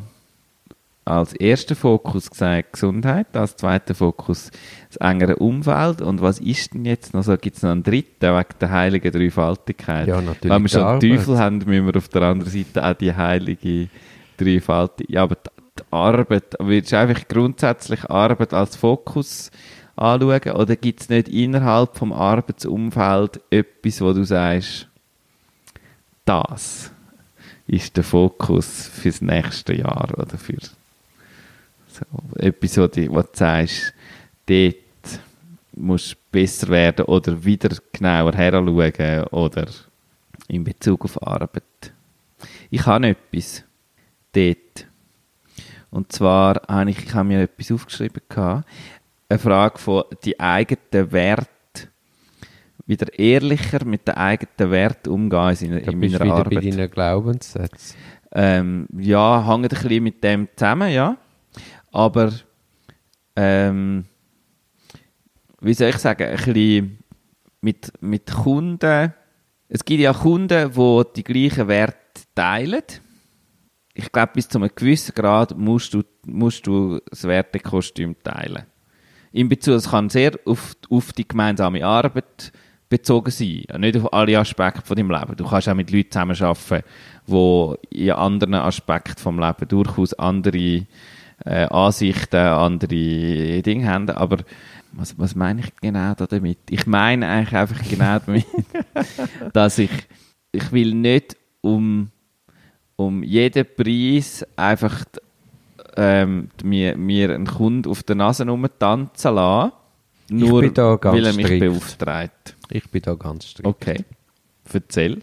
als ersten Fokus gesagt Gesundheit, als zweiter Fokus das engere Umfeld. Und was ist denn jetzt noch so? Gibt es noch einen dritten wegen der heiligen Dreifaltigkeit? Ja, natürlich. Wenn wir schon einen Teufel haben, müssen wir auf der anderen Seite auch die heilige Dreifaltigkeit. Ja, aber die Arbeit, willst du einfach grundsätzlich Arbeit als Fokus anschauen oder gibt es nicht innerhalb vom Arbeitsumfeld etwas, wo du sagst, das ist der Fokus fürs nächste Jahr oder für so etwas, wo du, sagst, dort musst du besser werden oder wieder genauer heranschauen oder in Bezug auf Arbeit. Ich habe etwas dort und zwar habe ich, ich habe mir etwas aufgeschrieben gehabt, eine Frage von die eigenen Werte wieder ehrlicher mit den eigenen Werten umgehen in, in meiner wieder Arbeit. bei deinen Glaubenssätzen. Ähm, ja, hängt ein bisschen mit dem zusammen, ja. Aber ähm, wie soll ich sagen, ein bisschen mit, mit Kunden. Es gibt ja Kunden, die die gleichen Werte teilen ich glaube, bis zu einem gewissen Grad musst du, musst du das Wertekostüm teilen. In Bezug, es kann sehr auf, auf die gemeinsame Arbeit bezogen sein, nicht auf alle Aspekte von deinem Leben. Du kannst auch mit Leuten zusammenarbeiten, die in anderen Aspekten vom Leben durchaus andere äh, Ansichten, andere Dinge haben, aber was, was meine ich genau damit? Ich meine eigentlich einfach genau damit, dass ich, ich will nicht um um jeden Preis einfach ähm, mir, mir einen Kunden auf der Nase tanzen lassen. Nur weil er mich strikt. beauftragt. Ich bin da ganz strikt. Okay. Erzähl.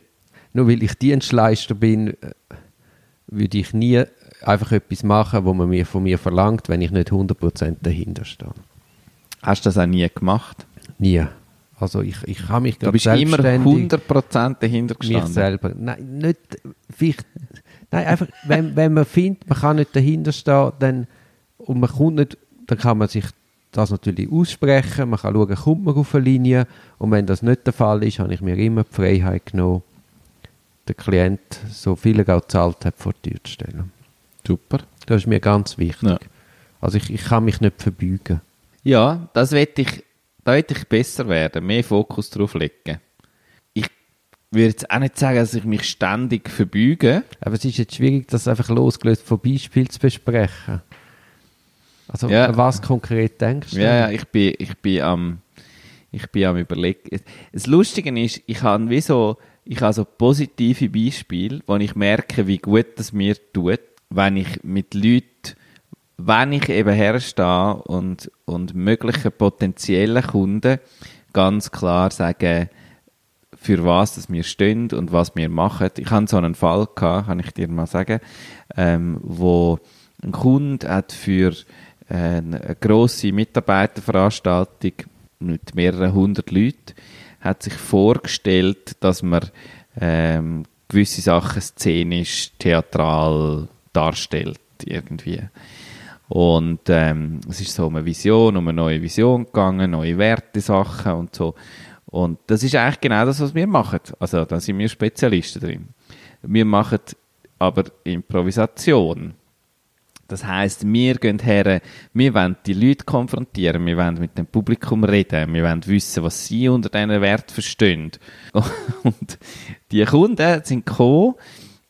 Nur weil ich Dienstleister bin, äh, würde ich nie einfach etwas machen, was man mir von mir verlangt, wenn ich nicht 100% dahinter stehe. Hast du das auch nie gemacht? Nie. Also ich, ich habe mich Du bist immer 100% dahinter gestanden? Mich selber. Nein, nicht, vielleicht Nein, einfach, wenn, wenn man findet, man kann nicht dahinter stehen, dann, und man kommt nicht, dann kann man sich das natürlich aussprechen, man kann schauen, kommt man auf eine Linie, und wenn das nicht der Fall ist, habe ich mir immer die Freiheit genommen, den Klient, so viel er auch gezahlt hat, vor die Tür zu stellen. Super. Das ist mir ganz wichtig. Ja. Also ich, ich kann mich nicht verbeugen. Ja, das wette ich, da werde ich besser werden, mehr Fokus drauf legen würde jetzt auch nicht sagen, dass ich mich ständig verbeuge. Aber es ist jetzt schwierig, das einfach losgelöst von Beispielen zu besprechen. Also, ja. was konkret denkst du? Ja, ja, ich bin, ich bin am, ich bin am überlegen. Das Lustige ist, ich habe wie so, ich habe so positive Beispiele, wo ich merke, wie gut das mir tut, wenn ich mit Leuten, wenn ich eben herstehe und, und möglichen potenziellen Kunden ganz klar sage, für was dass wir stehen und was wir machen. Ich hatte so einen Fall, gehabt, kann ich dir mal sagen, ähm, wo ein Kunde hat für äh, eine grosse Mitarbeiterveranstaltung mit mehreren hundert Leuten hat sich vorgestellt, dass man ähm, gewisse Sachen szenisch, theatral darstellt irgendwie. Und ähm, es ist so um eine Vision, um eine neue Vision gegangen, neue Werte, Sachen und so. Und das ist eigentlich genau das, was wir machen. Also da sind wir Spezialisten drin. Wir machen aber Improvisation. Das heißt, wir gehen her, wir wollen die Leute konfrontieren, wir wollen mit dem Publikum reden, wir wollen wissen, was sie unter diesen Wert verstehen. Und die Kunden sind gekommen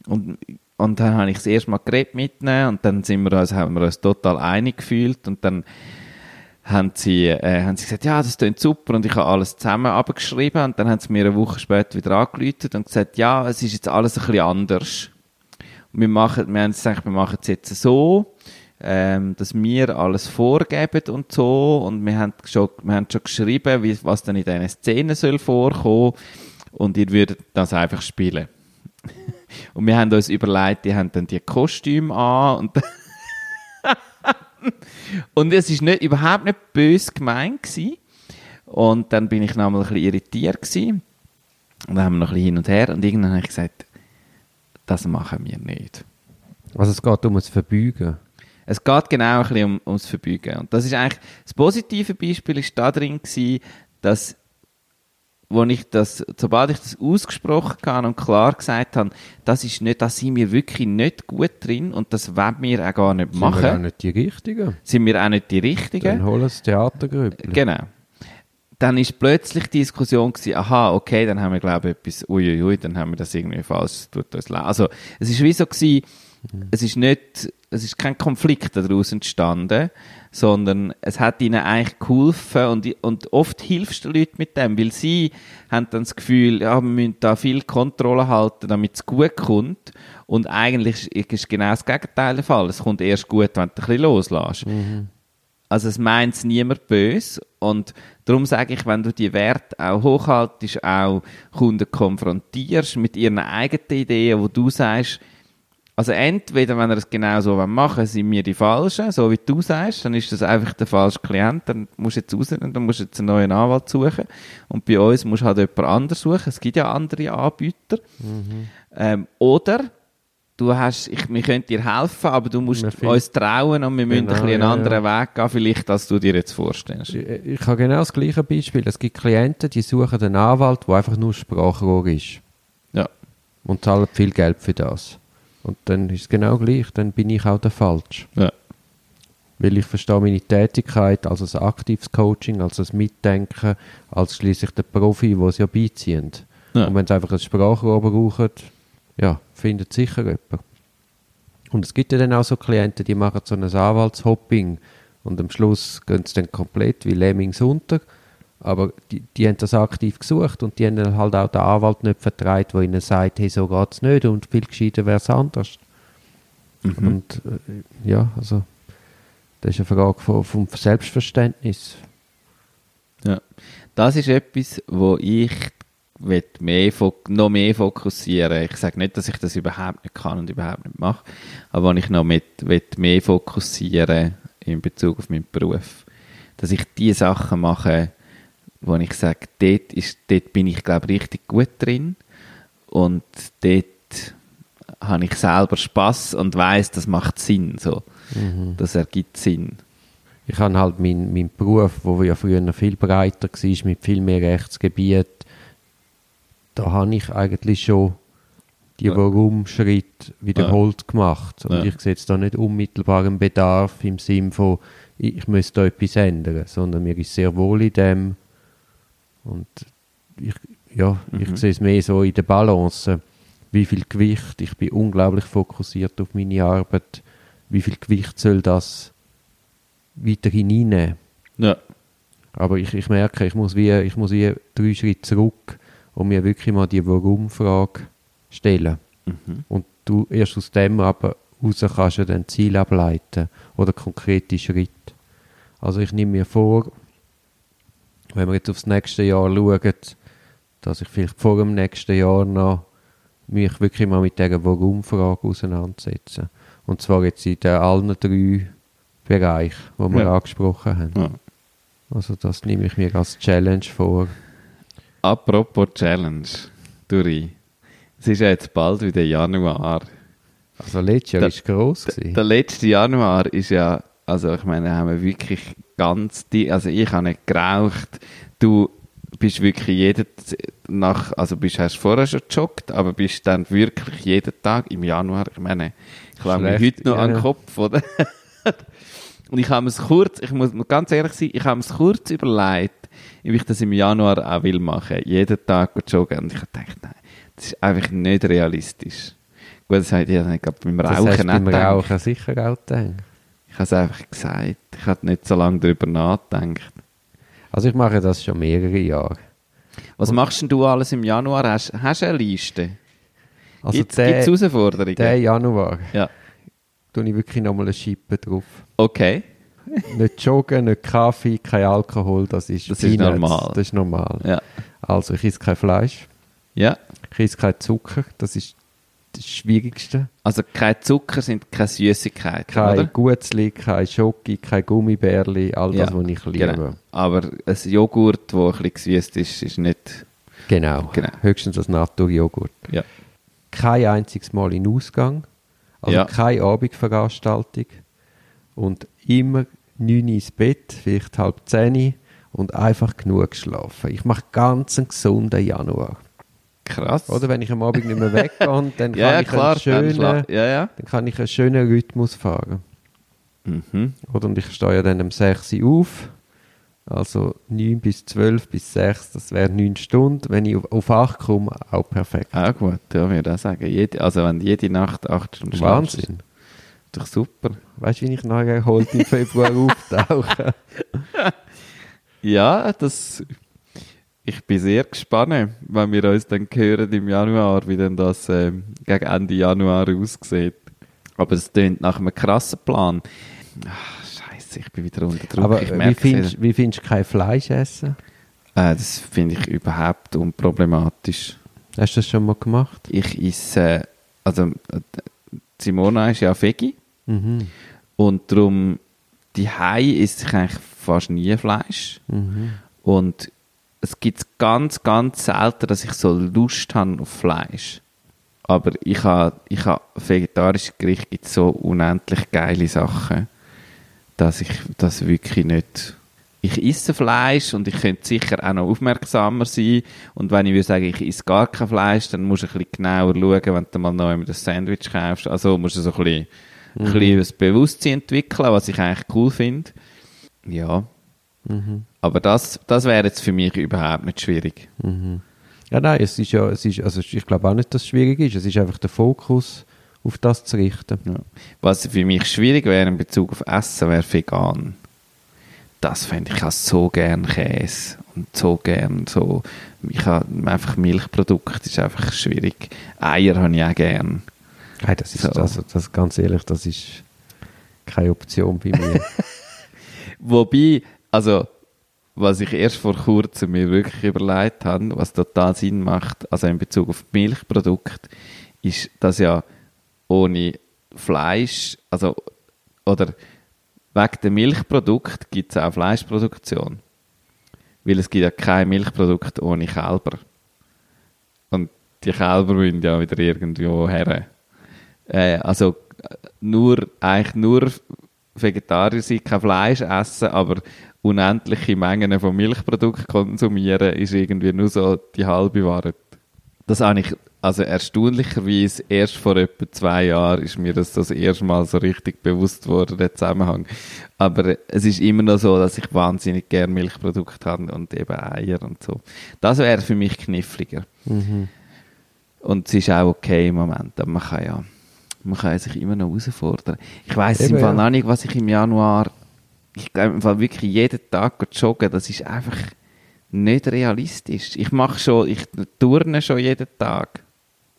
und, und dann habe ich das erste Mal geredet mit ihnen und dann sind wir uns, haben wir uns total einig gefühlt und dann haben sie, äh, haben sie gesagt, ja, das klingt super und ich habe alles zusammen abgeschrieben und dann haben sie mir eine Woche später wieder angerufen und gesagt, ja, es ist jetzt alles ein bisschen anders. Wir machen, wir haben gesagt, wir machen es jetzt so, ähm, dass wir alles vorgeben und so. Und wir haben schon, wir haben schon geschrieben, wie, was dann in diesen Szenen soll vorkommen. Und ihr würdet das einfach spielen. und wir haben uns überlegt, die haben dann die Kostüme an und und es ist nicht, überhaupt nicht böse gemeint gewesen. Und dann bin ich noch mal ein bisschen irritiert gewesen. Und dann haben wir noch ein bisschen hin und her und irgendwann habe ich gesagt, das machen wir nicht. Also es geht um das Verbeugen? Es geht genau ein bisschen um, ums Verbeugen. Und das ist eigentlich, das positive Beispiel ist da drin gewesen, dass wo ich das, sobald ich das ausgesprochen habe und klar gesagt habe, das ist nicht, da sind wir wirklich nicht gut drin und das wollen wir auch gar nicht machen. Sind wir auch nicht die Richtigen? Sind wir auch nicht die Richtigen? Dann holen das Theatergrüppel. Genau dann ist plötzlich die Diskussion gewesen, aha, okay, dann haben wir, glaube ich, etwas, uiuiui, dann haben wir das irgendwie falsch, tut uns leid. Also, es ist wie so gewesen, mhm. es ist nicht, es ist kein Konflikt daraus entstanden, sondern es hat ihnen eigentlich geholfen und, und oft hilfst du Leuten mit dem, weil sie haben dann das Gefühl, ja, wir müssen da viel Kontrolle halten, damit es gut kommt und eigentlich ist genau das Gegenteil der Fall. Es kommt erst gut, wenn du ein bisschen loslässt. Mhm. Also es meint es niemand böse und darum sage ich, wenn du die Werte auch hochhaltest, auch Kunden konfrontierst mit ihren eigenen Ideen, wo du sagst, also entweder, wenn er es genau so machen will, sind wir die Falschen, so wie du sagst, dann ist das einfach der falsche Klient, dann musst du jetzt raus und dann musst du jetzt einen neuen Anwalt suchen. Und bei uns musst du halt jemand anders suchen, es gibt ja andere Anbieter. Mhm. Ähm, oder du hast, ich, wir können dir helfen, aber du musst uns trauen und wir müssen genau, ein bisschen einen anderen ja. Weg gehen, vielleicht, als du dir jetzt vorstellst. Ich, ich habe genau das gleiche Beispiel. Es gibt Klienten, die suchen einen Anwalt, der einfach nur Sprachrohr ist. Ja. Und zahlen viel Geld für das. Und dann ist es genau gleich, dann bin ich auch der Falsch. Ja. Weil ich verstehe meine Tätigkeit als ein aktives Coaching, als ein Mitdenken, als schließlich der Profi, der es ja beiziehen. Ja. Und wenn sie einfach ein Sprachrohr brauchen, ja, findet sicher jemand. Und es gibt ja dann auch so Klienten, die machen so ein Anwaltshopping und am Schluss gehen sie dann komplett wie Lemmings unter. Aber die, die haben das aktiv gesucht und die haben halt auch den Anwalt nicht vertraut, der ihnen sagt, hey, so geht es nicht und viel gescheiter wäre es anders. Mhm. Und äh, ja, also das ist eine Frage von, vom Selbstverständnis. Ja, das ist etwas, wo ich mehr, noch mehr fokussieren. Ich sage nicht, dass ich das überhaupt nicht kann und überhaupt nicht mache, aber wenn ich noch mit, mehr fokussieren in Bezug auf meinen Beruf, dass ich die Sachen mache, wo ich sage, dort, ist, dort bin ich glaube richtig gut drin und dort habe ich selber Spaß und weiß, das macht Sinn, so. Mhm. Das ergibt Sinn. Ich habe halt meinen mein Beruf, wo ja früher noch viel breiter war, mit viel mehr Rechtsgebiet, da habe ich eigentlich schon die ja. Warum-Schritt wiederholt ja. gemacht. Und ja. ich sehe jetzt da nicht unmittelbaren Bedarf im Sinn von, ich müsste da etwas ändern, sondern mir ist sehr wohl in dem. Und ich, ja, mhm. ich sehe es mehr so in der Balance. Wie viel Gewicht, ich bin unglaublich fokussiert auf meine Arbeit, wie viel Gewicht soll das weiter hineinnehmen? Ja. Aber ich, ich merke, ich muss, wie, ich muss wie drei Schritte zurück und mir wirklich mal die Warum-Frage stellen. Mhm. Und du erst aus dem aber raus kannst du dann Ziel ableiten oder konkrete Schritte. Also ich nehme mir vor, wenn wir jetzt aufs nächste Jahr schauen, dass ich vielleicht vor dem nächsten Jahr noch mich wirklich mal mit dieser Warum-Frage auseinandersetze. Und zwar jetzt in den allen drei Bereichen, die wir ja. angesprochen haben. Ja. Also das nehme ich mir als Challenge vor Apropos Challenge, Duri. Es ist ja jetzt bald wieder Januar. Also letztes Jahr war es gross. Der, der letzte Januar ist ja, also ich meine, haben wir wirklich ganz, die, also ich habe nicht geraucht, du bist wirklich jeden nach, also bist, hast vorher schon gejoggt, aber bist dann wirklich jeden Tag im Januar, ich meine, ich glaube mir heute noch ja. an den Kopf, oder? Und ich habe es kurz, ich muss ganz ehrlich sein, ich habe es kurz überlegt, ob ich das im Januar auch will machen, jeden Tag joggen. Und ich habe gedacht, nein, das ist einfach nicht realistisch. Gut, das habe ich nicht gerade beim Rauchen das beim gedacht. Rauchen sicher auch gedacht. Ich habe es einfach gesagt. Ich habe nicht so lange darüber nachgedacht. Also ich mache das schon mehrere Jahre. Was Und machst denn du alles im Januar? Hast, hast du eine Liste? Also Gibt es Herausforderungen? Der Januar. Ja. Tue ich wirklich nochmal eine Schippe drauf. Okay. nicht joggen, nicht Kaffee, kein Alkohol, das ist Das ist normal. Das ist normal. Ja. Also ich esse kein Fleisch. Ja. Ich esse kein Zucker, das ist das Schwierigste. Also kein Zucker sind keine Süßigkeiten, Kein oder? Gutzli, kein Schoki, kein Gummibärli, all das, ja, was ich liebe. Genau. Aber ein Joghurt, das ein bisschen gesüßt ist, ist nicht... Genau, genau. höchstens das Naturjoghurt. Ja. Kein einziges Mal in Ausgang, also ja. keine Abendveranstaltung und immer neun ins Bett, vielleicht halb zehn und einfach genug geschlafen. Ich mache ganz einen gesunden Januar. Krass. Oder wenn ich am Abend nicht mehr weggehe, dann, kann ja, ich klar, einen schönen, ja, ja. dann kann ich einen schönen Rhythmus fahren. Mhm. Oder und ich stehe ja dann um 6 Uhr auf. Also 9 bis 12 bis 6, das wäre 9 Stunden. Wenn ich auf, auf 8 komme, auch perfekt. Auch gut, ja, würde ich sagen. Jede, also wenn jede Nacht 8 Stunden Wahnsinn. Schlafst, doch super. Weißt du, wie ich nachher erholt im Februar auftauche? ja, das ich bin sehr gespannt, wenn wir uns dann hören im Januar, wie denn das äh, gegen Ende Januar aussieht. Aber es klingt nach einem krassen Plan. Ach, Scheiße, ich bin wieder unter Druck. Aber wie findest, wie findest du kein Fleisch essen? Äh, das finde ich überhaupt unproblematisch. Hast du das schon mal gemacht? Ich esse, also Simona ist ja Veggie mhm. und darum die Hai isst ich eigentlich fast nie Fleisch. Mhm. Und es gibt ganz, ganz selten, dass ich so Lust habe auf Fleisch. Aber ich habe, ich habe vegetarische Gerichte gibt so unendlich geile Sachen, dass ich das wirklich nicht. Ich esse Fleisch und ich könnte sicher auch noch aufmerksamer sein. Und wenn ich würde sagen, ich esse gar kein Fleisch, dann musst du ein bisschen genauer schauen, wenn du mal einmal das Sandwich kaufst. Also musst du so ein bisschen, mhm. ein bisschen Bewusstsein entwickeln, was ich eigentlich cool finde. Ja. Mhm. Aber das, das wäre jetzt für mich überhaupt nicht schwierig. Mhm. Ja, nein, es ist ja, es ist, also ich glaube auch nicht, dass es schwierig ist. Es ist einfach der Fokus, auf das zu richten. Ja. Was für mich schwierig wäre in Bezug auf Essen, wäre vegan. Das fände ich auch so gern Käse und so gern so. Ich habe einfach Milchprodukte, ist einfach schwierig. Eier habe ich auch gern. Nein, das ist, so. also, das, ganz ehrlich, das ist keine Option bei mir. Wobei, also was ich erst vor kurzem mir wirklich überlegt habe, was total Sinn macht, also in Bezug auf Milchprodukte, ist, dass ja ohne Fleisch, also oder wegen dem Milchprodukt gibt es auch Fleischproduktion. Weil es gibt ja kein Milchprodukt ohne Kälber. Und die Kälber müssen ja wieder irgendwo her. Äh, also nur, eigentlich nur Vegetarier sein, kein Fleisch essen, aber unendliche Mengen von Milchprodukten konsumieren, ist irgendwie nur so die halbe Wahrheit. Das habe ich, also erstaunlicherweise, erst vor etwa zwei Jahren ist mir das das erste Mal so richtig bewusst worden, der Zusammenhang. Aber es ist immer noch so, dass ich wahnsinnig gerne Milchprodukte habe und eben Eier und so. Das wäre für mich kniffliger. Mhm. Und es ist auch okay im Moment, aber man kann ja, man kann sich immer noch herausfordern. Ich weiß im Fall ja. noch nicht, was ich im Januar ich glaube im Fall wirklich jeden Tag joggen, das ist einfach nicht realistisch. Ich mache schon, ich turne schon jeden Tag.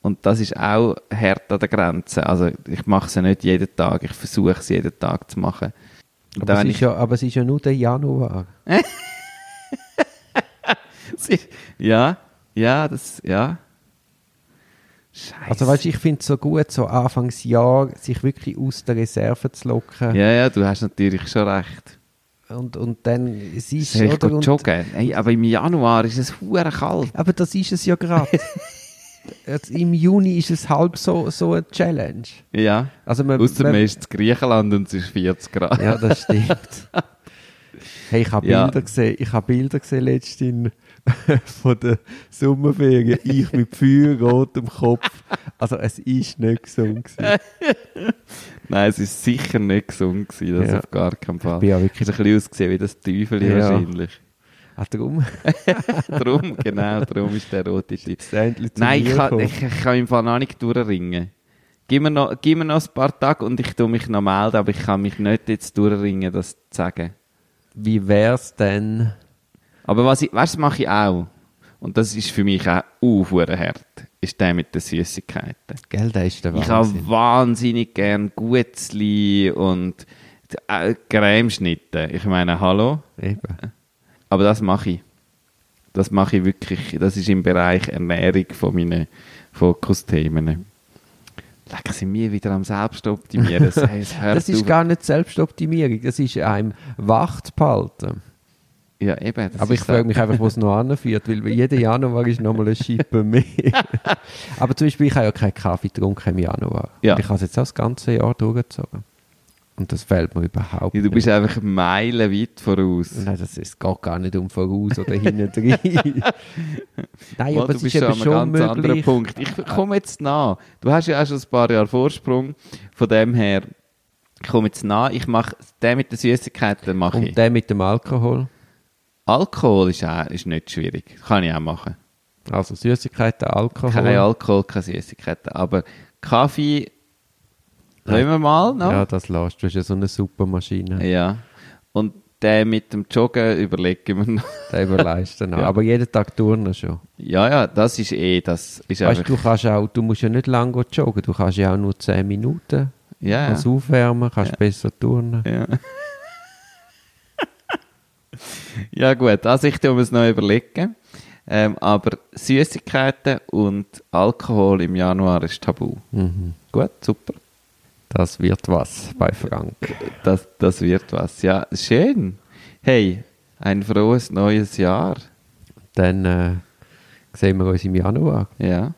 Und das ist auch hart an der Grenze. Also ich mache es ja nicht jeden Tag, ich versuche es jeden Tag zu machen. Aber es, ist ja, aber es ist ja nur der Januar. ja, ja, das, ja. Scheiße. Also weißt, ich finde es so gut, so Anfangsjahr sich wirklich aus der Reserve zu locken. Ja, ja, du hast natürlich schon recht. Und, und dann, es ist, ich oder? Und, joggen? Hey, aber im Januar ist es hure kalt. aber das ist es ja gerade. Im Juni ist es halb so, so eine Challenge. Ja. Also man, Außer man- man ist in Griechenland und es ist 40 Grad. Ja, das stimmt. Hey, ich habe Ja. Bilder gesehen, ich habe Bilder gesehen letztens von der Sommerferien. Ich mit feuerrotem Kopf. Also es ist nicht gesund gewesen. Nein, es ist sicher nicht gesund gewesen, das Ja. auf gar keinen Fall. Ich bin ja Es wirklich... ist ein bisschen ausgesehen wie das Teufel Ja. wahrscheinlich. Ah, drum. drum, genau, darum ist der rote zu Nein, ich kann, ich, ich kann im Fall noch nicht durchringen. Gib mir, noch, gib mir noch ein paar Tage und ich tue mich noch melden, aber ich kann mich nicht jetzt durchringen, das zu sagen. Wie wär's denn... Aber was ich, weißt du, was mache ich auch? Und das ist für mich auch uh, hart, ist der mit den Süßigkeiten. Gell, der ist der Ich Wahnsinn. habe wahnsinnig gern Gutzli und äh, Cremeschnitte. Ich meine, hallo? Eben. Aber das mache ich. Das mache ich wirklich. Das ist im Bereich Ernährung von meinen Fokusthemen. Lecker sind wir wieder am Selbstoptimieren. Es hört Das ist auf. gar nicht Selbstoptimierung, das ist einem wach zu behalten. Ja, eben. Aber ich frage mich einfach, wo es noch anführt, weil jeden Januar ist nochmal ein Schippe mehr. Aber zum Beispiel, ich habe ja keinen Kaffee getrunken im Januar. Ja. Ich habe es jetzt auch das ganze Jahr durchgezogen. Und das fällt mir überhaupt Ja, Du nicht. bist einfach meilenweit voraus. Nein, das ist, geht gar nicht um voraus oder hinten drin. Nein, Mal, aber du es bist eben an einem schon ganz anderen möglich. Punkt. Ich komme jetzt nach. Du hast ja auch schon ein paar Jahre Vorsprung. Von dem her, ich komme jetzt nach. Ich mache den mit den Süßigkeiten mache ich. Und der mit dem Alkohol. Alkohol ist, auch, ist nicht schwierig. Kann ich auch machen. Also Süßigkeiten, Alkohol. Kein Alkohol, keine Süßigkeiten. Aber Kaffee, wollen wir mal noch? Ja, das lässt. Du hast ja so eine Supermaschine. Ja. Und der mit dem Joggen überlegen wir noch. Den überleist du noch. Ja. Aber jeden Tag turnen schon. Ja, ja, das ist eh, das ist Weißt du, du kannst auch, du musst ja nicht lange joggen, du kannst ja auch nur 10 Minuten. ja, Kannst aufwärmen, kannst Ja. besser turnen. Ja. Ja gut, also ich tue mir es noch überlegen. Ähm, aber Süßigkeiten und Alkohol im Januar ist tabu. Mhm. Gut, super. Das wird was bei Frank. Das, das wird was. Ja, schön. Hey, ein frohes neues Jahr. Dann äh, sehen wir uns im Januar. Ja.